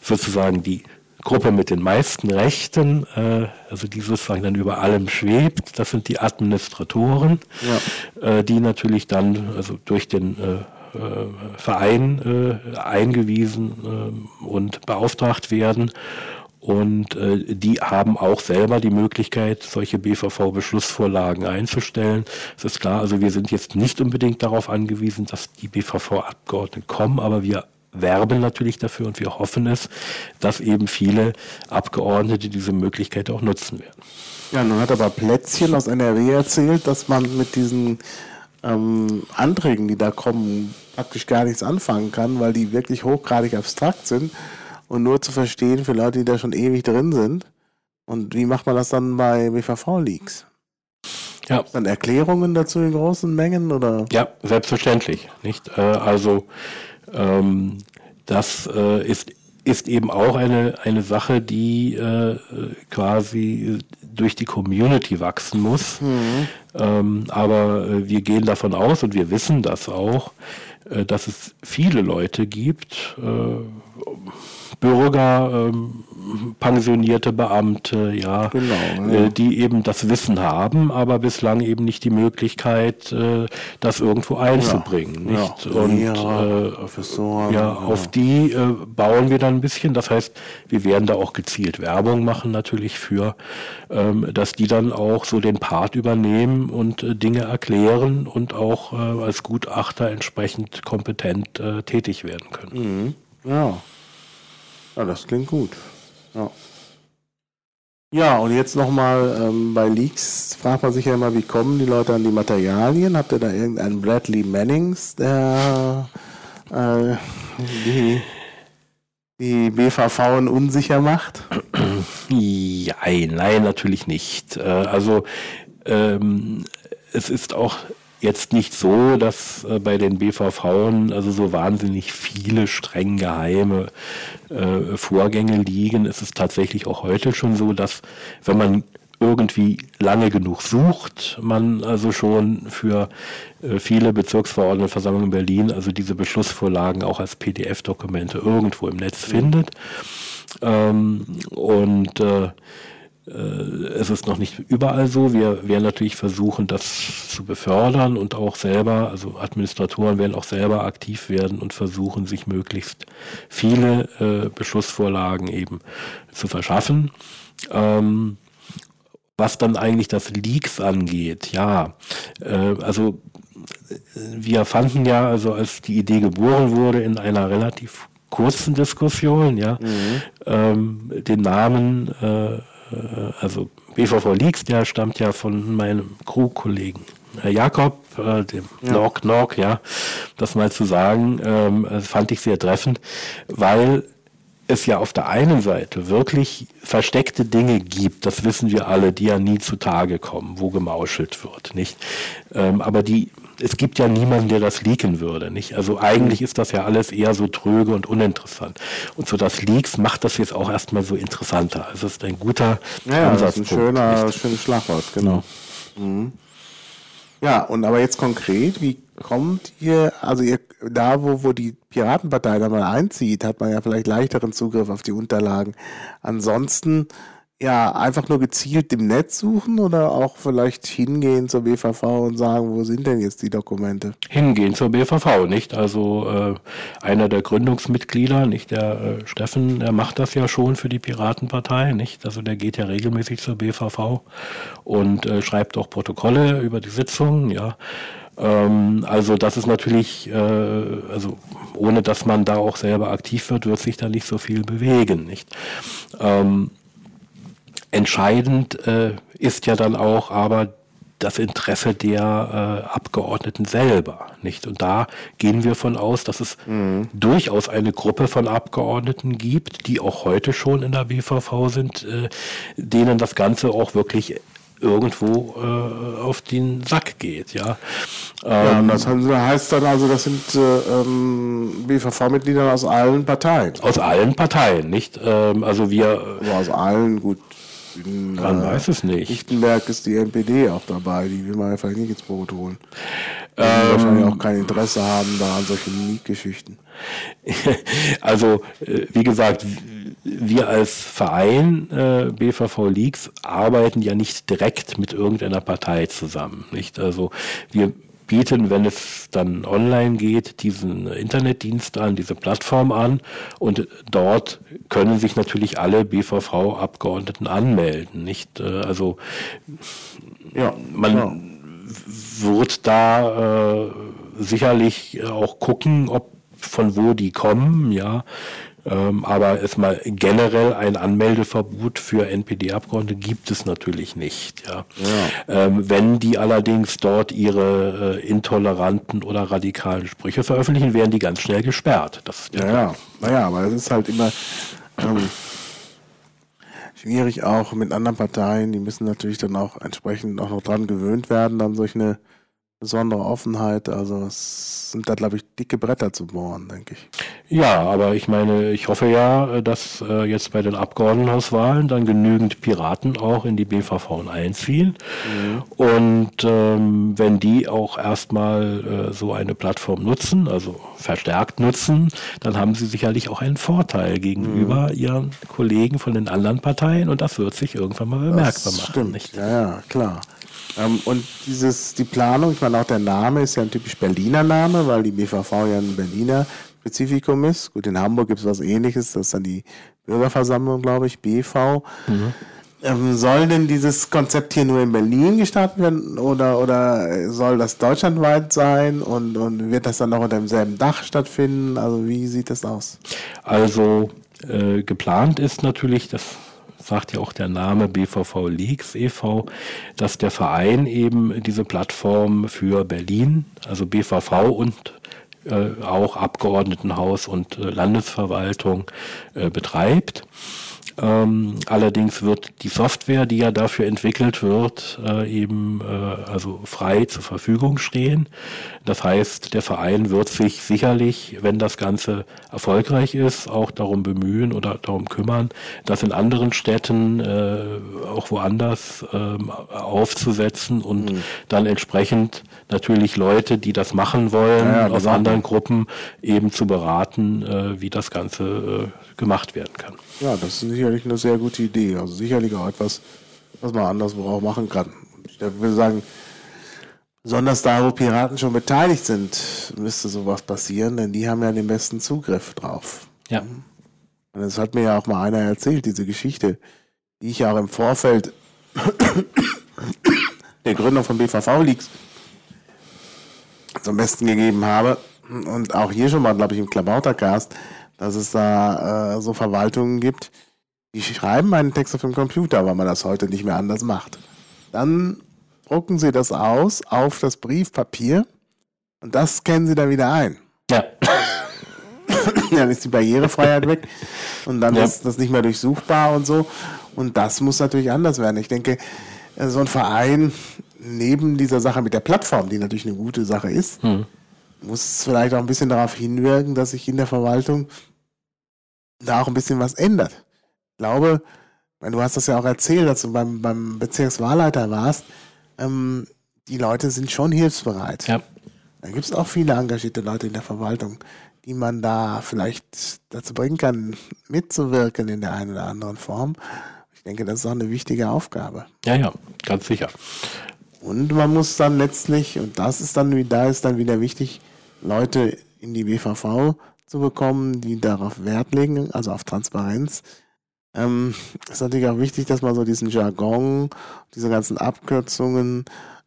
sozusagen die Gruppe mit den meisten Rechten, äh, also die sozusagen dann über allem schwebt, das sind die Administratoren, ja. äh, die natürlich dann also durch den äh, äh Verein äh, eingewiesen äh, und beauftragt werden und äh, die haben auch selber die Möglichkeit, solche BVV-Beschlussvorlagen einzustellen. Es ist klar, also wir sind jetzt nicht unbedingt darauf angewiesen, dass die BVV-Abgeordneten kommen, aber wir werben natürlich dafür und wir hoffen es, dass eben viele Abgeordnete diese Möglichkeit auch nutzen werden. Ja, nun hat aber Plätzchen aus NRW erzählt, dass man mit diesen ähm, Anträgen, die da kommen, praktisch gar nichts anfangen kann, weil die wirklich hochgradig abstrakt sind und nur zu verstehen für Leute, die da schon ewig drin sind. Und wie macht man das dann bei BVV-Leaks? Ja. Dann Erklärungen dazu in großen Mengen oder? Ja, selbstverständlich. Nicht? Äh, also ähm, das äh, ist ist eben auch eine, eine Sache, die äh, quasi durch die Community wachsen muss. Mhm. Ähm, aber äh, wir gehen davon aus und wir wissen das auch, dass es viele Leute gibt, äh, Bürger, ähm, pensionierte Beamte, ja, genau, ja. Äh, die eben das Wissen haben, aber bislang eben nicht die Möglichkeit, äh, das irgendwo einzubringen. Ja, nicht? Ja, Und Lehrer, äh, ja, auf die äh, bauen wir dann ein bisschen. Das heißt, wir werden da auch gezielt Werbung machen natürlich für, ähm, dass die dann auch so den Part übernehmen und äh, Dinge erklären und auch äh, als Gutachter entsprechend kompetent äh, tätig werden können. Mhm. Ja. Ja, das klingt gut. Ja. Ja, und jetzt nochmal ähm, bei Leaks fragt man sich ja immer, wie kommen die Leute an die Materialien? Habt ihr da irgendeinen Bradley Mannings, der äh, die, die BVV unsicher macht? Ja, nein, natürlich nicht. Äh, also ähm, es ist auch jetzt nicht so, dass äh, bei den BVV also so wahnsinnig viele streng geheime äh, Vorgänge liegen. Es ist tatsächlich auch heute schon so, dass wenn man irgendwie lange genug sucht, man also schon für äh, viele Bezirksverordnetenversammlungen in Berlin also diese Beschlussvorlagen auch als PDF-Dokumente irgendwo im Netz findet. Ähm, und äh, es ist noch nicht überall so. Wir werden natürlich versuchen, das zu befördern und auch selber, also Administratoren werden auch selber aktiv werden und versuchen, sich möglichst viele äh, Beschlussvorlagen eben zu verschaffen. Ähm, was dann eigentlich das Leaks angeht, ja, äh, also wir fanden ja, also als die Idee geboren wurde, in einer relativ kurzen Diskussion, ja, mhm. ähm, den Namen äh, äh, also BVV Leaks, der stammt ja von meinem Crew-Kollegen Herr Jakob, äh, dem ja. Nork Nork, ja, das mal zu sagen, ähm, fand ich sehr treffend, weil es ja auf der einen Seite wirklich versteckte Dinge gibt, das wissen wir alle, die ja nie zutage kommen, wo gemauschelt wird, nicht? Ähm, aber die es gibt ja niemanden, der das leaken würde. Nicht? Also eigentlich ist das ja alles eher so tröge und uninteressant. Und so das Leaks macht das jetzt auch erstmal so interessanter. Also es ist ein guter ja, Ansatzpunkt. Das ist ein schöner, schönes Schlagwort, genau. Mhm. Ja, und aber jetzt konkret, wie kommt ihr, also ihr, da wo, wo die Piratenpartei dann mal einzieht, hat man ja vielleicht leichteren Zugriff auf die Unterlagen. Ansonsten ja, einfach nur gezielt im Netz suchen oder auch vielleicht hingehen zur BVV und sagen, wo sind denn jetzt die Dokumente? Hingehen zur BVV, nicht? Also äh, einer der Gründungsmitglieder, nicht der äh, Steffen, der macht das ja schon für die Piratenpartei, nicht? Also der geht ja regelmäßig zur BVV und äh, schreibt auch Protokolle über die Sitzungen, ja. Ähm, also das ist natürlich, äh, also ohne dass man da auch selber aktiv wird, wird sich da nicht so viel bewegen, nicht? Ähm, Entscheidend äh, ist ja dann auch aber das Interesse der äh, Abgeordneten selber, nicht? Und da gehen wir von aus, dass es mhm. durchaus eine Gruppe von Abgeordneten gibt, die auch heute schon in der BVV sind, äh, denen das Ganze auch wirklich irgendwo äh, auf den Sack geht, ja. ja, ähm, das heißt dann also, das sind äh, ähm, BVV-Mitglieder aus allen Parteien. Aus allen Parteien, nicht? Ähm, also wir. Also aus allen, gut. In, Man äh, weiß es nicht. Lichtenberg ist die NPD auch dabei, die will man vielleicht nicht ins Boot holen. Die ähm, wahrscheinlich auch kein Interesse haben da an solchen Mietgeschichten. (laughs) also, äh, wie gesagt, wir als Verein äh, BVV Leaks arbeiten ja nicht direkt mit irgendeiner Partei zusammen. Nicht? Also wir bieten, wenn es dann online geht, diesen Internetdienst an, diese Plattform an und dort können sich natürlich alle BVV-Abgeordneten anmelden. Nicht? Äh, also ja, man ja. wird da äh, sicherlich auch gucken, ob von wo die kommen, ja. Ähm, aber es mal generell ein Anmeldeverbot für NPD-Abgeordnete gibt es natürlich nicht. Ja. ja. Ähm, wenn die allerdings dort ihre äh, intoleranten oder radikalen Sprüche veröffentlichen, werden die ganz schnell gesperrt. Das ja, ja, naja, aber es ist halt immer ähm, schwierig auch mit anderen Parteien. Die müssen natürlich dann auch entsprechend auch noch dran gewöhnt werden, dann solche besondere Offenheit. Also es sind da, glaube ich, dicke Bretter zu bohren, denke ich. Ja, aber ich meine, ich hoffe ja, dass äh, jetzt bei den Abgeordnetenhauswahlen dann genügend Piraten auch in die BVV einziehen. Mhm. Und ähm, wenn die auch erstmal äh, so eine Plattform nutzen, also verstärkt nutzen, dann haben sie sicherlich auch einen Vorteil gegenüber mhm. ihren Kollegen von den anderen Parteien und das wird sich irgendwann mal bemerkbar das machen. Stimmt. Nicht? Ja, ja, klar. Ähm, und dieses, die Planung, ich meine auch der Name ist ja ein typisch Berliner Name, weil die BVV ja ein Berliner Spezifikum ist. Gut, in Hamburg gibt es was ähnliches, das ist dann die Bürgerversammlung, glaube ich, BV. Mhm. Ähm, soll denn dieses Konzept hier nur in Berlin gestartet werden oder, oder soll das deutschlandweit sein und, und wird das dann auch unter demselben Dach stattfinden? Also wie sieht das aus? Also äh, geplant ist natürlich, dass sagt ja auch der Name BVV Leaks e.V., dass der Verein eben diese Plattform für Berlin, also BVV und äh, auch Abgeordnetenhaus und äh, Landesverwaltung äh, betreibt. Ähm, allerdings wird die Software, die ja dafür entwickelt wird, äh, eben äh, also frei zur Verfügung stehen. Das heißt, der Verein wird sich sicherlich, wenn das Ganze erfolgreich ist, auch darum bemühen oder darum kümmern, das in anderen Städten, äh, auch woanders ähm, aufzusetzen und mhm. dann entsprechend natürlich Leute, die das machen wollen, ja, ja, aus anderen Gruppen eben zu beraten, äh, wie das Ganze äh, gemacht werden kann. Ja, das ist sicherlich eine sehr gute Idee. Also sicherlich auch etwas, was man anderswo auch machen kann. Ich würde sagen, besonders da, wo Piraten schon beteiligt sind, müsste sowas passieren, denn die haben ja den besten Zugriff drauf. Ja. Und das hat mir ja auch mal einer erzählt, diese Geschichte, die ich ja auch im Vorfeld (coughs) der Gründung von BVV Leaks zum Besten gegeben habe. Und auch hier schon mal, glaube ich, im Klabautercast, dass es da äh, so Verwaltungen gibt, die schreiben einen Text auf dem Computer, weil man das heute nicht mehr anders macht. Dann drucken sie das aus auf das Briefpapier und das scannen sie dann wieder ein. Ja. (coughs) dann ist die Barrierefreiheit weg und dann ja. ist das nicht mehr durchsuchbar und so. Und das muss natürlich anders werden. Ich denke, äh, so ein Verein neben dieser Sache mit der Plattform, die natürlich eine gute Sache ist, hm. muss vielleicht auch ein bisschen darauf hinwirken, dass sich in der Verwaltung da auch ein bisschen was ändert. Ich glaube, du hast das ja auch erzählt, dass du beim, beim Bezirkswahlleiter warst, ähm, die Leute sind schon hilfsbereit. Ja. Da gibt es auch viele engagierte Leute in der Verwaltung, die man da vielleicht dazu bringen kann, mitzuwirken in der einen oder anderen Form. Ich denke, das ist auch eine wichtige Aufgabe. Ja, ja, ganz sicher. Und man muss dann letztlich, und das ist dann, da ist dann wieder wichtig, Leute in die BVV zu bekommen, die darauf Wert legen, also auf Transparenz. Ähm, ist natürlich auch wichtig, dass man so diesen Jargon, diese ganzen Abkürzungen,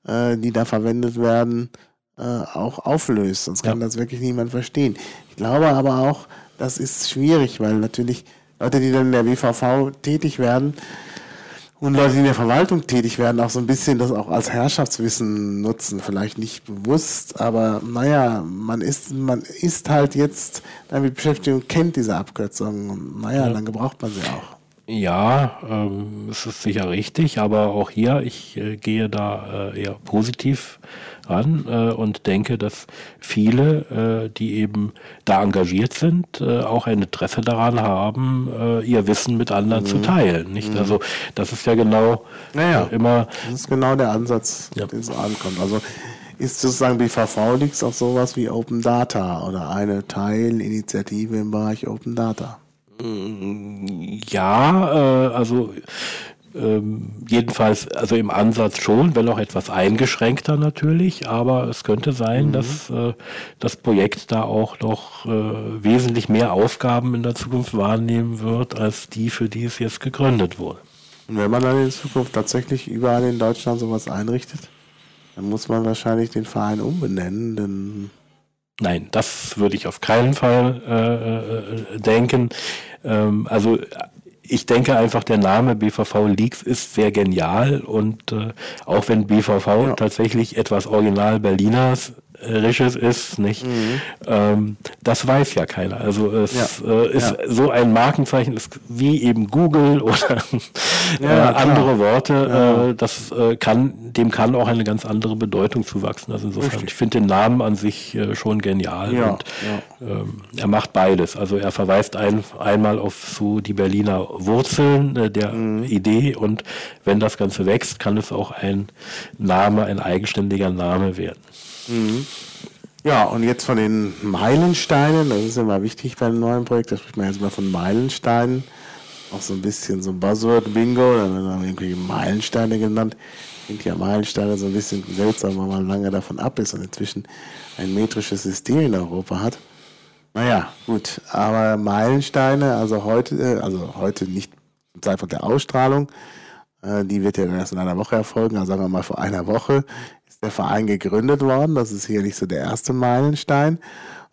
äh, die da verwendet werden, äh, auch auflöst. Sonst kann ja. das wirklich niemand verstehen. Ich glaube aber auch, das ist schwierig, weil natürlich Leute, die dann in der BVV tätig werden, und Leute, die in der Verwaltung tätig werden, auch so ein bisschen das auch als Herrschaftswissen nutzen. Vielleicht nicht bewusst, aber naja, man ist, man ist halt jetzt damit beschäftigt und kennt diese Abkürzungen. Naja, ja. dann gebraucht man sie auch. Ja, ähm, es ist sicher richtig, aber auch hier, ich äh, gehe da äh, eher positiv ran äh, und denke, dass viele, äh, die eben da engagiert sind, äh, auch ein Interesse daran haben, äh, ihr Wissen mit anderen mhm. zu teilen. Nicht? Mhm. Also das ist ja genau naja, äh, immer. Das ist genau der Ansatz, ja. den es ankommt. Also ist sozusagen BVV Leaks auch sowas wie Open Data oder eine Teilinitiative im Bereich Open Data? Ja, äh, also ähm, jedenfalls, also im Ansatz schon, wenn auch etwas eingeschränkter natürlich, aber es könnte sein, mhm. dass äh, das Projekt da auch noch äh, wesentlich mehr Aufgaben in der Zukunft wahrnehmen wird, als die, für die es jetzt gegründet wurde. Und wenn man dann in Zukunft tatsächlich überall in Deutschland sowas einrichtet, dann muss man wahrscheinlich den Verein umbenennen, denn Nein, das würde ich auf keinen Fall äh, äh, denken. Ähm, also ich denke einfach, der Name BVV Leaks ist sehr genial und äh, auch wenn BVV ja. tatsächlich etwas Original Berliners Risches ist, nicht? Mhm. Ähm, das weiß ja keiner. Also es ja. äh, ist ja. so ein Markenzeichen, ist wie eben Google (laughs) oder äh, andere Worte. Äh, das äh, kann, dem kann auch eine ganz andere Bedeutung zuwachsen. Also insofern, Richtig. ich finde den Namen an sich äh, schon genial und ähm, er macht beides. Also er verweist ein, einmal auf so die Berliner Wurzeln äh, der mhm. Idee und wenn das Ganze wächst, kann es auch ein Name, ein eigenständiger Name werden. Mhm. Ja, und jetzt von den Meilensteinen, das ist immer wichtig bei einem neuen Projekt, da spricht man jetzt mal von Meilensteinen. Auch so ein bisschen so ein Buzzword-Bingo, dann werden irgendwie Meilensteine genannt. Klingt ja Meilensteine so ein bisschen seltsam, weil man lange davon ab ist und inzwischen ein metrisches System in Europa hat. Naja, gut, aber Meilensteine, also heute, äh, also heute nicht zum Zeitpunkt der Ausstrahlung, äh, die wird ja erst in einer Woche erfolgen, also sagen wir mal vor einer Woche der Verein gegründet worden. Das ist hier nicht so der erste Meilenstein.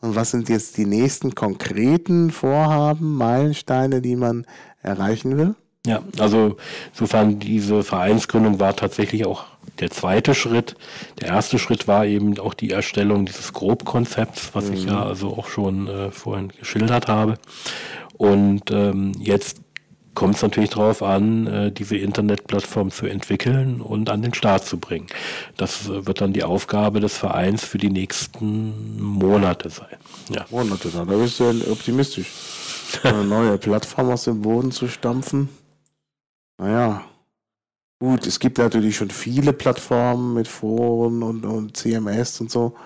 Und was sind jetzt die nächsten konkreten Vorhaben, Meilensteine, die man erreichen will? Ja, also insofern diese Vereinsgründung war tatsächlich auch der zweite Schritt. Der erste Schritt war eben auch die Erstellung dieses Grobkonzepts, was mhm. ich ja also auch schon äh, vorhin geschildert habe. Und ähm, jetzt kommt es natürlich darauf an, äh, diese Internetplattform zu entwickeln und an den Start zu bringen. Das äh, wird dann die Aufgabe des Vereins für die nächsten Monate sein. Ja. Monate, da bist du ja optimistisch. (laughs) Eine neue Plattform aus dem Boden zu stampfen. Naja, gut, es gibt natürlich schon viele Plattformen mit Foren und, und CMS und so.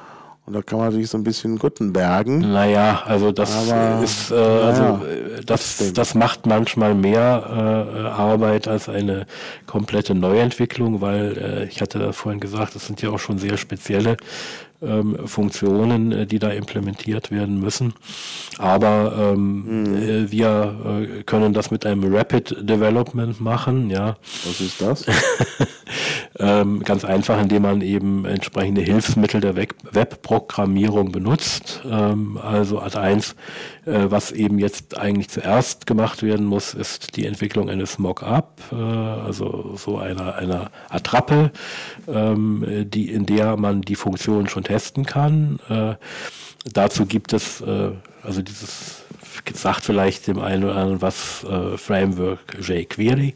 Und da kann man sich so ein bisschen Gutenbergen. Naja, also das Aber, ist, äh, also naja, äh, das, das macht manchmal mehr äh, Arbeit als eine komplette Neuentwicklung, weil äh, ich hatte da vorhin gesagt, das sind ja auch schon sehr spezielle ähm, Funktionen, äh, die da implementiert werden müssen. Aber ähm, mhm. äh, wir äh, können das mit einem Rapid Development machen. Ja. Was ist das? (laughs) ähm, ganz einfach, indem man eben entsprechende Hilfsmittel der Webprogrammierung benutzt. Ähm, also Ad 1, äh, was eben jetzt eigentlich zuerst gemacht werden muss, ist die Entwicklung eines Mock-up, äh, also so einer, einer Attrappe, ähm, die, in der man die Funktion schon testen kann. Äh, dazu gibt es äh, also dieses sagt vielleicht dem einen oder anderen was äh, Framework jQuery,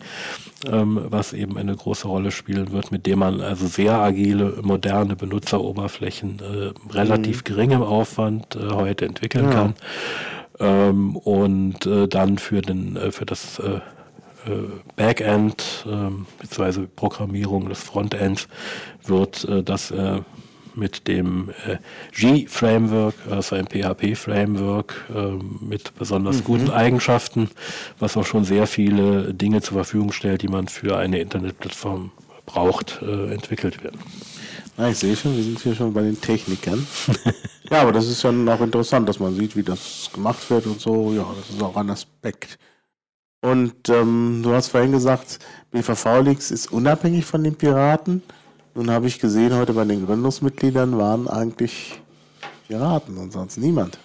ähm, was eben eine große Rolle spielen wird, mit dem man also sehr agile, moderne Benutzeroberflächen äh, relativ mhm. geringem Aufwand äh, heute entwickeln ja. kann. Ähm, und äh, dann für den äh, für das äh, Backend ähm, bzw. Programmierung des Frontends wird das mit dem äh, G-Framework, also ein PHP-Framework äh, mit besonders mhm. guten Eigenschaften, was auch schon sehr viele Dinge zur Verfügung stellt, die man für eine Internetplattform braucht, äh, entwickelt werden. Ja, ich sehe schon, wir sind hier schon bei den Technikern. (laughs) ja, aber das ist ja auch interessant, dass man sieht, wie das gemacht wird und so. Ja, das ist auch ein Aspekt. Und ähm, du hast vorhin gesagt, BVV Leaks ist unabhängig von den Piraten. Nun habe ich gesehen, heute bei den Gründungsmitgliedern waren eigentlich Piraten und sonst niemand.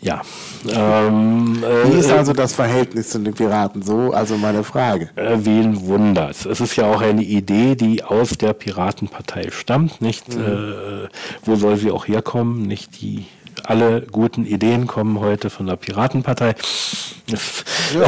Ja. Ähm, Wie ist äh, also das Verhältnis zu den Piraten so? Also meine Frage. Äh, wen wundert es? ist ja auch eine Idee, die aus der Piratenpartei stammt, nicht? Mhm. Äh, wo soll sie auch herkommen? Nicht die alle guten Ideen kommen heute von der Piratenpartei. Ja,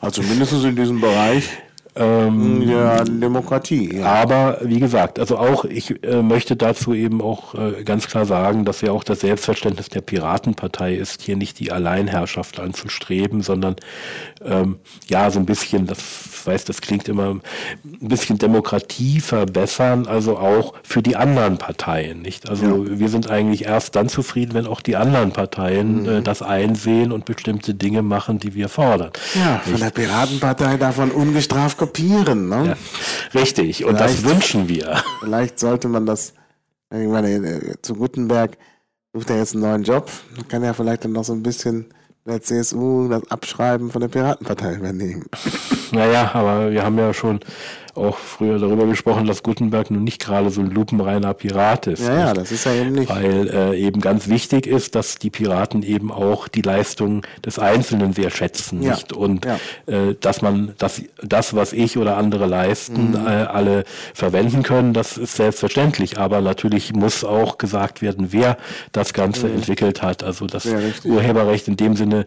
also mindestens in diesem Bereich. Ähm, ja, Demokratie. Ja. Aber wie gesagt, also auch ich äh, möchte dazu eben auch äh, ganz klar sagen, dass ja auch das Selbstverständnis der Piratenpartei ist, hier nicht die Alleinherrschaft anzustreben, sondern ähm, ja so ein bisschen, das weiß, das klingt immer ein bisschen Demokratie verbessern, also auch für die anderen Parteien, nicht? Also ja. wir sind eigentlich erst dann zufrieden, wenn auch die anderen Parteien mhm. äh, das einsehen und bestimmte Dinge machen, die wir fordern. Ja, von nicht? der Piratenpartei davon ungestraft kopieren. Ne? Ja, richtig, und vielleicht, das wünschen wir. Vielleicht sollte man das, ich meine, äh, zu Gutenberg sucht er jetzt einen neuen Job, kann er vielleicht dann noch so ein bisschen der CSU das Abschreiben von der Piratenpartei übernehmen. Naja, aber wir haben ja schon auch früher darüber gesprochen, dass Gutenberg nun nicht gerade so ein lupenreiner Pirat ist. Ja, ja, das ist er eben nicht. Weil äh, eben ganz wichtig ist, dass die Piraten eben auch die Leistung des Einzelnen sehr schätzen, ja. nicht? Und ja. äh, dass man das, das, was ich oder andere leisten, mhm. äh, alle verwenden können, das ist selbstverständlich. Aber natürlich muss auch gesagt werden, wer das Ganze mhm. entwickelt hat. Also das Urheberrecht in dem Sinne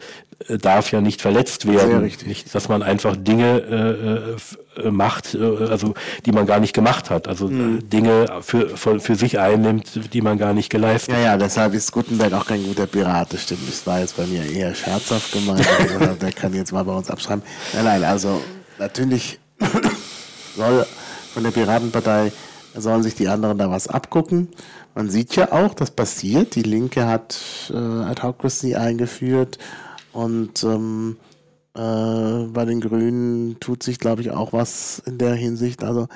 darf ja nicht verletzt werden. Nicht, dass man einfach Dinge äh, äh macht, äh, also die man gar nicht gemacht hat. Also mhm. Dinge für, für, für, sich einnimmt, die man gar nicht geleistet hat. Ja, ja, deshalb ist Gutenberg auch kein guter Pirat. Das stimmt. Das war jetzt bei mir eher scherzhaft gemeint. also, (laughs) der kann jetzt mal bei uns abschreiben. Nein, nein, also natürlich (coughs) soll von der Piratenpartei sollen sich die anderen da was abgucken. Man sieht ja auch, das passiert. Die Linke hat äh, Adhocracy eingeführt und ähm, äh, bei den Grünen tut sich, glaube ich, auch was in der Hinsicht. Also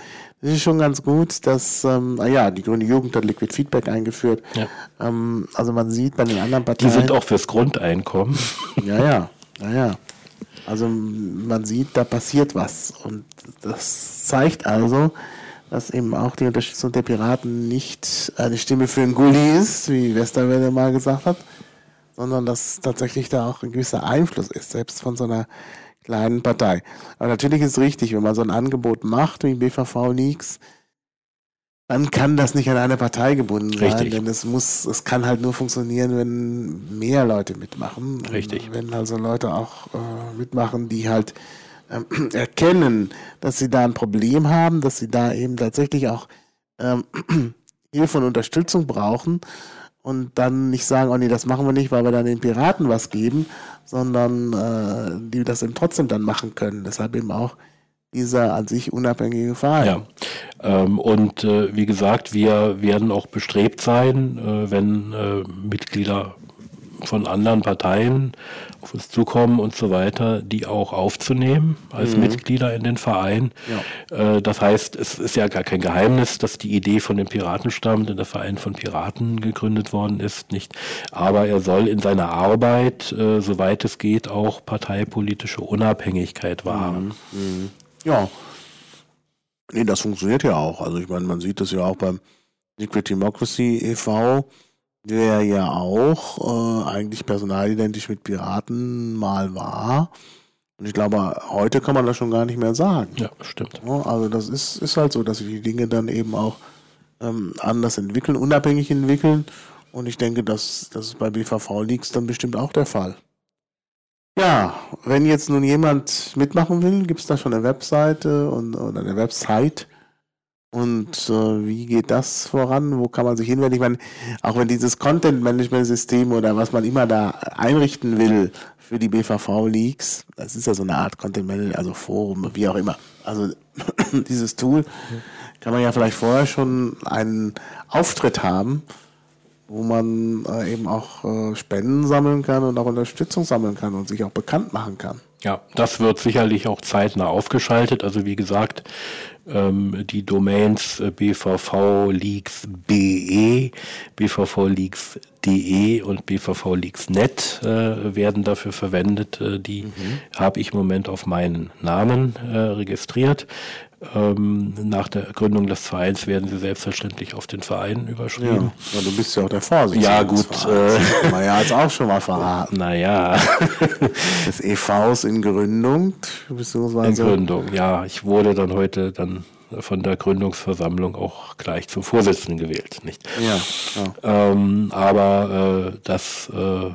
es ist schon ganz gut, dass, ähm, ah ja, die Grüne Jugend hat Liquid Feedback eingeführt. Ja. Ähm, also man sieht bei den anderen Parteien. Die sind auch fürs Grundeinkommen. (laughs) Ja, ja, ja, ja. Also man sieht, da passiert was. Und das zeigt also, dass eben auch die Unterstützung der Piraten nicht eine Stimme für einen Gulli ist, wie Westerwelle mal gesagt hat, sondern dass tatsächlich da auch ein gewisser Einfluss ist, selbst von so einer kleinen Partei. Aber natürlich ist es richtig, wenn man so ein Angebot macht wie BVV Leaks, dann kann das nicht an eine Partei gebunden sein, Richtig. denn es muss, es kann halt nur funktionieren, wenn mehr Leute mitmachen. Richtig. Wenn also Leute auch äh, mitmachen, die halt ähm, (clears throat) erkennen, dass sie da ein Problem haben, dass sie da eben tatsächlich auch ähm, (clears throat) Hilfe und Unterstützung brauchen und dann nicht sagen, oh nee, das machen wir nicht, weil wir dann den Piraten was geben, sondern äh, die das eben trotzdem dann machen können. Deshalb eben auch dieser an sich unabhängige Verein. Ja, ähm, und äh, wie gesagt, wir werden auch bestrebt sein, äh, wenn äh, Mitglieder von anderen Parteien auf uns zukommen und so weiter, die auch aufzunehmen als Mhm. Mitglieder in den Verein. Äh, das heißt, es ist ja gar kein Geheimnis, dass die Idee von den Piraten stammt und der Verein von Piraten gegründet worden ist, nicht. Aber er soll in seiner Arbeit, äh, soweit es geht, auch parteipolitische Unabhängigkeit wahren. Ja. Nee, das funktioniert ja auch. Also ich meine, man sieht das ja auch beim Liquid Democracy e.V., der ja auch äh, eigentlich personalidentisch mit Piraten mal war. Und ich glaube, heute kann man das schon gar nicht mehr sagen. Ja, stimmt. Also das ist, ist halt so, dass sich die Dinge dann eben auch ähm, anders entwickeln, unabhängig entwickeln. Und ich denke, dass das bei BVV Leaks dann bestimmt auch der Fall. Ja, wenn jetzt nun jemand mitmachen will, gibt es da schon eine Webseite und, oder eine Website. Und äh, wie geht das voran? Wo kann man sich hinwenden? Ich meine, auch wenn dieses Content-Management-System oder was man immer da einrichten will für die BVV-Leaks, das ist ja so eine Art Content-Management, also Forum, wie auch immer. Also (clears throat) dieses Tool kann man ja vielleicht vorher schon einen Auftritt haben, wo man äh, eben auch äh, Spenden sammeln kann und auch Unterstützung sammeln kann und sich auch bekannt machen kann. Ja, das wird sicherlich auch zeitnah aufgeschaltet. Also wie gesagt, ähm, die Domains äh, bvvleaks.be, bvvleaks.de und bvvleaks.net äh, werden dafür verwendet. Äh, die habe ich im Moment auf meinen Namen äh, registriert. Ähm, nach der Gründung des Vereins werden sie selbstverständlich auf den Verein überschrieben. Ja, du bist ja auch der Vorsitzende. Ja, gut, äh. Das kann man ja jetzt auch schon mal verraten. Naja, (laughs) Des EVs in Gründung, in beziehungsweise. Gründung. Ja, ich wurde dann heute dann von der Gründungsversammlung auch gleich zum Vorsitzenden gewählt, nicht? Ja, ja. Ähm, aber äh, das, äh,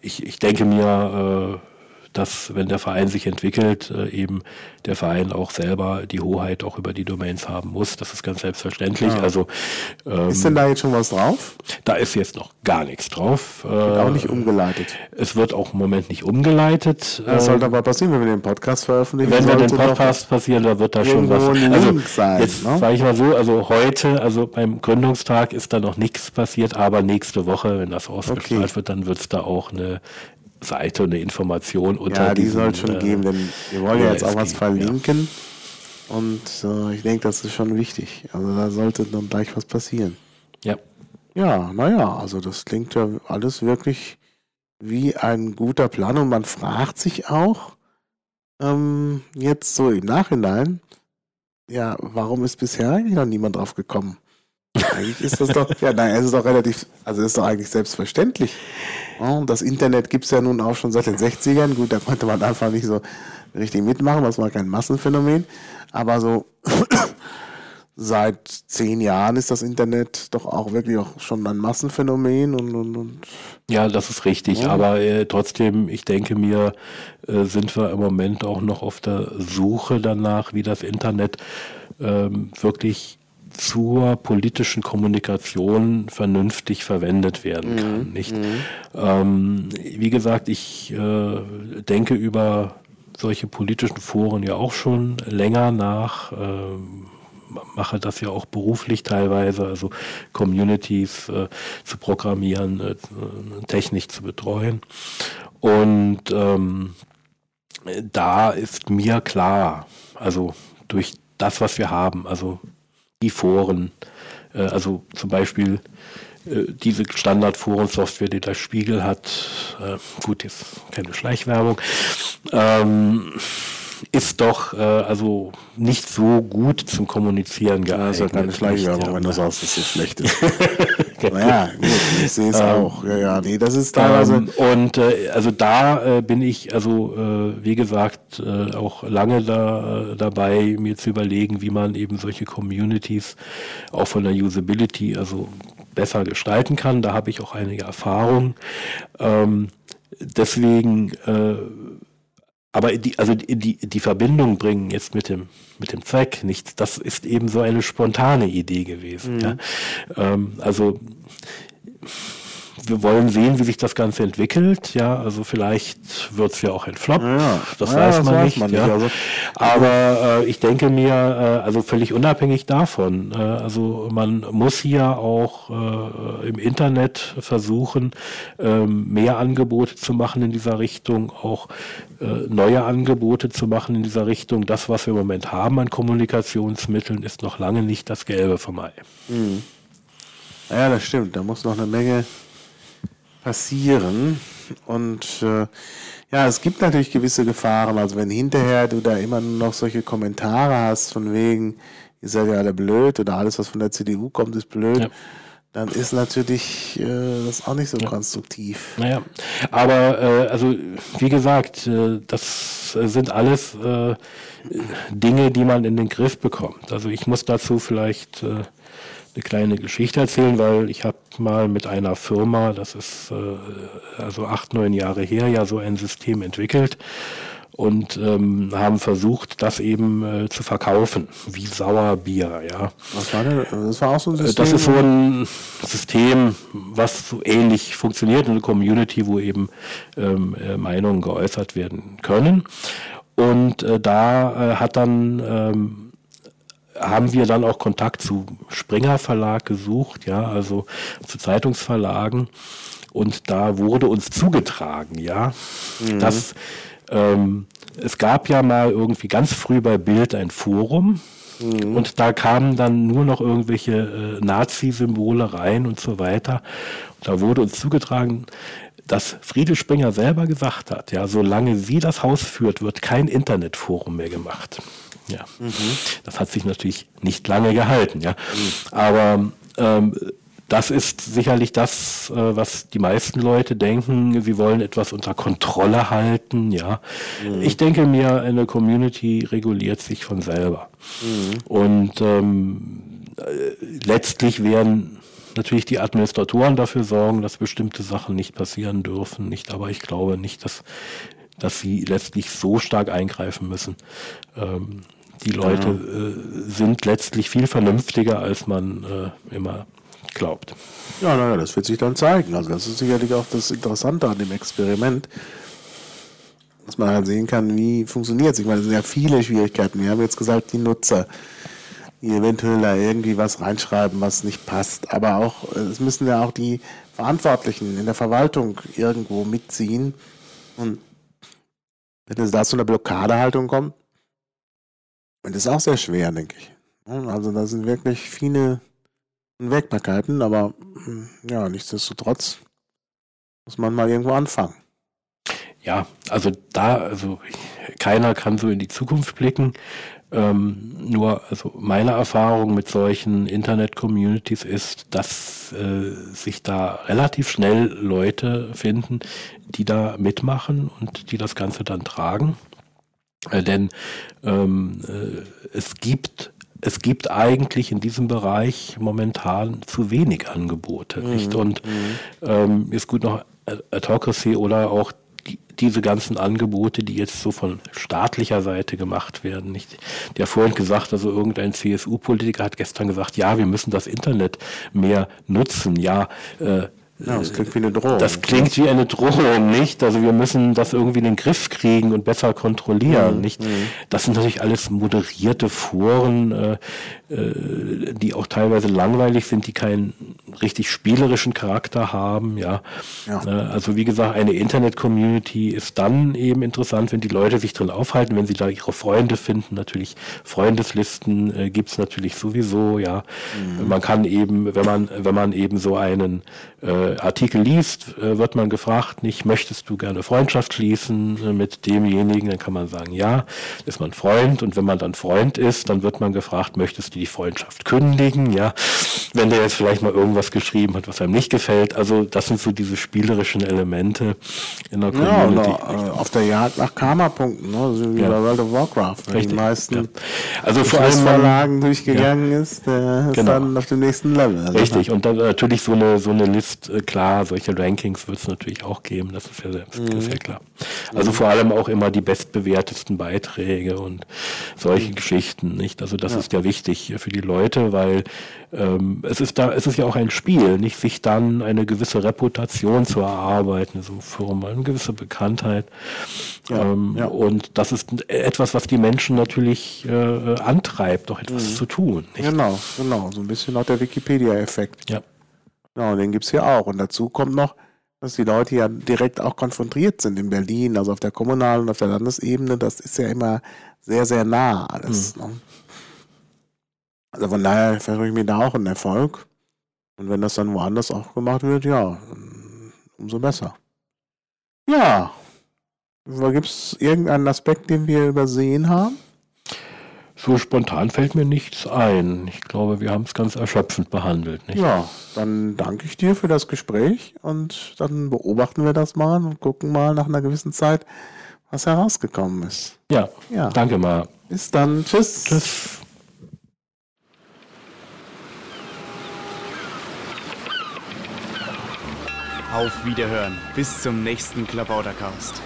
ich, ich denke mir, äh, dass wenn der Verein sich entwickelt, äh, eben der Verein auch selber die Hoheit auch über die Domains haben muss. Das ist ganz selbstverständlich. Ja. Also ähm, Ist denn da jetzt schon was drauf? da ist jetzt noch gar nichts drauf. Wird Äh, auch nicht umgeleitet. es wird auch im Moment nicht umgeleitet. Das Äh, sollte aber passieren, wenn wir den Podcast veröffentlichen. wenn wir den Podcast passieren, da wird da schon was. Also sein, jetzt ne? sage ich mal so, also heute, also beim Gründungstag ist da noch nichts passiert, aber nächste Woche, wenn das ausgestrahlt Okay. wird, dann wird es da auch eine Seite, eine Information unter Ja, die soll schon äh, geben, denn wir wollen ja jetzt auch was verlinken. Und äh, ich denke, das ist schon wichtig. Also da sollte dann gleich was passieren. Ja. Ja, naja, also das klingt ja alles wirklich wie ein guter Plan und man fragt sich auch ähm, jetzt so im Nachhinein, ja, warum ist bisher eigentlich noch niemand drauf gekommen? Eigentlich ist das doch, ja, nein, es ist doch relativ, also es ist doch eigentlich selbstverständlich. Das Internet gibt es ja nun auch schon seit den 60ern. Gut, da konnte man einfach nicht so richtig mitmachen, das war kein Massenphänomen. Aber so (coughs) seit zehn Jahren ist das Internet doch auch wirklich auch schon ein Massenphänomen und, und, und Ja, das ist richtig. Ja. Aber äh, trotzdem, ich denke mir, äh, sind wir im Moment auch noch auf der Suche danach, wie das Internet ähm, wirklich zur politischen Kommunikation vernünftig verwendet werden kann. Nicht? Ähm, wie gesagt, ich äh, denke über solche politischen Foren ja auch schon länger nach. Ähm, mache das ja auch beruflich teilweise, also Communities äh, zu programmieren, äh, Technik zu betreuen. Und ähm, da ist mir klar, also durch das, was wir haben, also die Foren, äh, also zum Beispiel äh, diese Standardforensoftware, die der Spiegel hat, äh, gut, jetzt keine Schleichwerbung, ähm, ist doch äh, also nicht so gut zum Kommunizieren geeignet. Das ist ja keine Schleichwerbung, ja. wenn du sagst, dass es schlecht ist. (laughs) naja, gut, ich sehe es ähm, auch. Ja, ja, nee, das ist teilweise. Ähm, und äh, also da äh, bin ich, also äh, wie gesagt, äh, auch lange da, äh, dabei, mir zu überlegen, wie man eben solche Communities auch von der Usability also besser gestalten kann. Da habe ich auch einige Erfahrungen. Ähm, deswegen äh, aber die, also die, die Verbindung bringen jetzt mit dem, mit dem Zweck nicht, das ist eben so eine spontane Idee gewesen. Mhm. Ja? Ähm, also wir wollen sehen, wie sich das Ganze entwickelt. Ja, also vielleicht wird es ja auch ein Flop. Ja, das ja, weiß man das nicht. Weiß man ja. nicht also, Aber äh, ich denke mir, äh, also völlig unabhängig davon, äh, also man muss hier auch äh, im Internet versuchen, ähm, mehr Angebote zu machen in dieser Richtung, auch äh, neue Angebote zu machen in dieser Richtung. Das, was wir im Moment haben an Kommunikationsmitteln, ist noch lange nicht das Gelbe vom Ei. Mhm. Ja, das stimmt. Da muss noch eine Menge passieren. Und äh, ja, es gibt natürlich gewisse Gefahren. Also wenn hinterher du da immer nur noch solche Kommentare hast von wegen, ihr seid ja alle blöd oder alles, was von der CDU kommt, ist blöd. Ja. Dann ist natürlich äh, das auch nicht so ja. konstruktiv. Naja, aber äh, also wie gesagt, äh, das sind alles äh, Dinge, die man in den Griff bekommt. Also ich muss dazu vielleicht äh, eine kleine Geschichte erzählen, weil ich habe mal mit einer Firma, das ist äh, also acht, neun Jahre her, ja so ein System entwickelt und ähm, haben versucht, das eben äh, zu verkaufen, wie Sauerbier, ja. Was war denn? Das war auch so ein System? Das ist so ein System, was so ähnlich funktioniert, eine Community, wo eben ähm, äh, Meinungen geäußert werden können. Und äh, da äh, hat dann ähm, haben wir dann auch Kontakt zu Springer Verlag gesucht, ja, also zu Zeitungsverlagen. Und da wurde uns zugetragen, ja, mhm. dass ähm, es gab ja mal irgendwie ganz früh bei Bild ein Forum, mhm. und da kamen dann nur noch irgendwelche äh, Nazi-Symbole rein und so weiter. Da wurde uns zugetragen, dass Friede Springer selber gesagt hat, ja, solange sie das Haus führt, wird kein Internetforum mehr gemacht. Ja. Mhm. Das hat sich natürlich nicht lange gehalten, ja. Mhm. Aber ähm, das ist sicherlich das, äh, was die meisten Leute denken. Sie wollen etwas unter Kontrolle halten, ja. Mhm. Ich denke mir, eine Community reguliert sich von selber. Mhm. Und ähm, äh, letztlich werden natürlich die Administratoren dafür sorgen, dass bestimmte Sachen nicht passieren dürfen, nicht, aber ich glaube nicht, dass dass sie letztlich so stark eingreifen müssen. Ähm, die Leute äh, sind letztlich viel vernünftiger, als man äh, immer glaubt. Ja, naja, das wird sich dann zeigen. Also das ist sicherlich auch das Interessante an dem Experiment, dass man halt sehen kann, wie funktioniert es. Ich meine, es sind ja viele Schwierigkeiten. Wir haben jetzt gesagt, die Nutzer, eventuell da irgendwie was reinschreiben, was nicht passt. Aber auch, es müssen ja auch die Verantwortlichen in der Verwaltung irgendwo mitziehen. Und wenn es da zu einer Blockadehaltung kommt, und das ist auch sehr schwer, denke ich. Also da sind wirklich viele Unwägbarkeiten, aber hm, ja, nichtsdestotrotz muss man mal irgendwo anfangen. Ja, also da, also keiner kann so in die Zukunft blicken. Ähm, nur, also meine Erfahrung mit solchen Internet-Communities ist, dass äh, sich da relativ schnell Leute finden, die da mitmachen und die das Ganze dann tragen. Äh, denn ähm, äh, es gibt es gibt eigentlich in diesem Bereich momentan zu wenig Angebote. Mhm. Nicht? Und mhm. ähm, ist gut noch Autocracy oder auch diese ganzen Angebote, die jetzt so von staatlicher Seite gemacht werden. Nicht? Der vorhin gesagt, also irgendein CSU-Politiker hat gestern gesagt, ja, wir müssen das Internet mehr nutzen. Ja, äh, ja, das klingt wie eine Drohung. Das klingt wie eine Drohung, nicht? Also wir müssen das irgendwie in den Griff kriegen und besser kontrollieren, mhm. nicht? Das sind natürlich alles moderierte Foren, äh, die auch teilweise langweilig sind, die keinen richtig spielerischen Charakter haben, ja. Ja. Äh, Also wie gesagt, eine Internet-Community ist dann eben interessant, wenn die Leute sich drin aufhalten, wenn sie da ihre Freunde finden. Natürlich Freundeslisten äh, gibt's natürlich sowieso, ja. Man kann eben, wenn man, wenn man eben so einen äh, Artikel liest, äh, wird man gefragt, nicht, möchtest du gerne Freundschaft schließen äh, mit demjenigen? Dann kann man sagen, ja, ist man Freund. Und wenn man dann Freund ist, dann wird man gefragt, möchtest du die Freundschaft kündigen? Ja, wenn der jetzt vielleicht mal irgendwas geschrieben hat, was einem nicht gefällt. Also das sind so diese spielerischen Elemente in der Ja, Community. oder, äh, auf der Jagd nach Karma-Punkten, ne? so wie Ja. bei World of Warcraft. Wenn Richtig, die meisten ja. Also vor allem Verlagen durchgegangen ist, der ist Genau. dann auf dem nächsten Level. Also Richtig, und dann natürlich so eine, so eine List, äh, klar, solche Rankings wird es natürlich auch geben, das ist ja, sehr, das ist ja klar. Also vor allem auch immer die bestbewertesten Beiträge und solche Geschichten, nicht? Also das ist ja wichtig für die Leute, weil ähm, es ist da, es ist ja auch ein Spiel, nicht sich dann eine gewisse Reputation zu erarbeiten, so Firma, eine gewisse Bekanntheit. Ja, ähm, ja. Und das ist etwas, was die Menschen natürlich äh, antreibt, doch etwas zu tun. Nicht? Genau, genau. So ein bisschen auch der Wikipedia-Effekt. Ja. Genau, den gibt's hier auch. Und dazu kommt noch, dass die Leute ja direkt auch konfrontiert sind in Berlin, also auf der kommunalen und auf der Landesebene. Das ist ja immer sehr, sehr nah alles. Ne? Also von daher verspreche ich mir da auch einen Erfolg. Und wenn das dann woanders auch gemacht wird, ja, umso besser. Ja. Gibt es irgendeinen Aspekt, den wir übersehen haben? So spontan fällt mir nichts ein. Ich glaube, wir haben es ganz erschöpfend behandelt. Nicht? Ja, dann danke ich dir für das Gespräch und dann beobachten wir das mal und gucken mal nach einer gewissen Zeit, was herausgekommen ist. Ja, Ja. danke mal. Bis dann. Tschüss. Tschüss. Auf Wiederhören. Bis zum nächsten Klabautercast.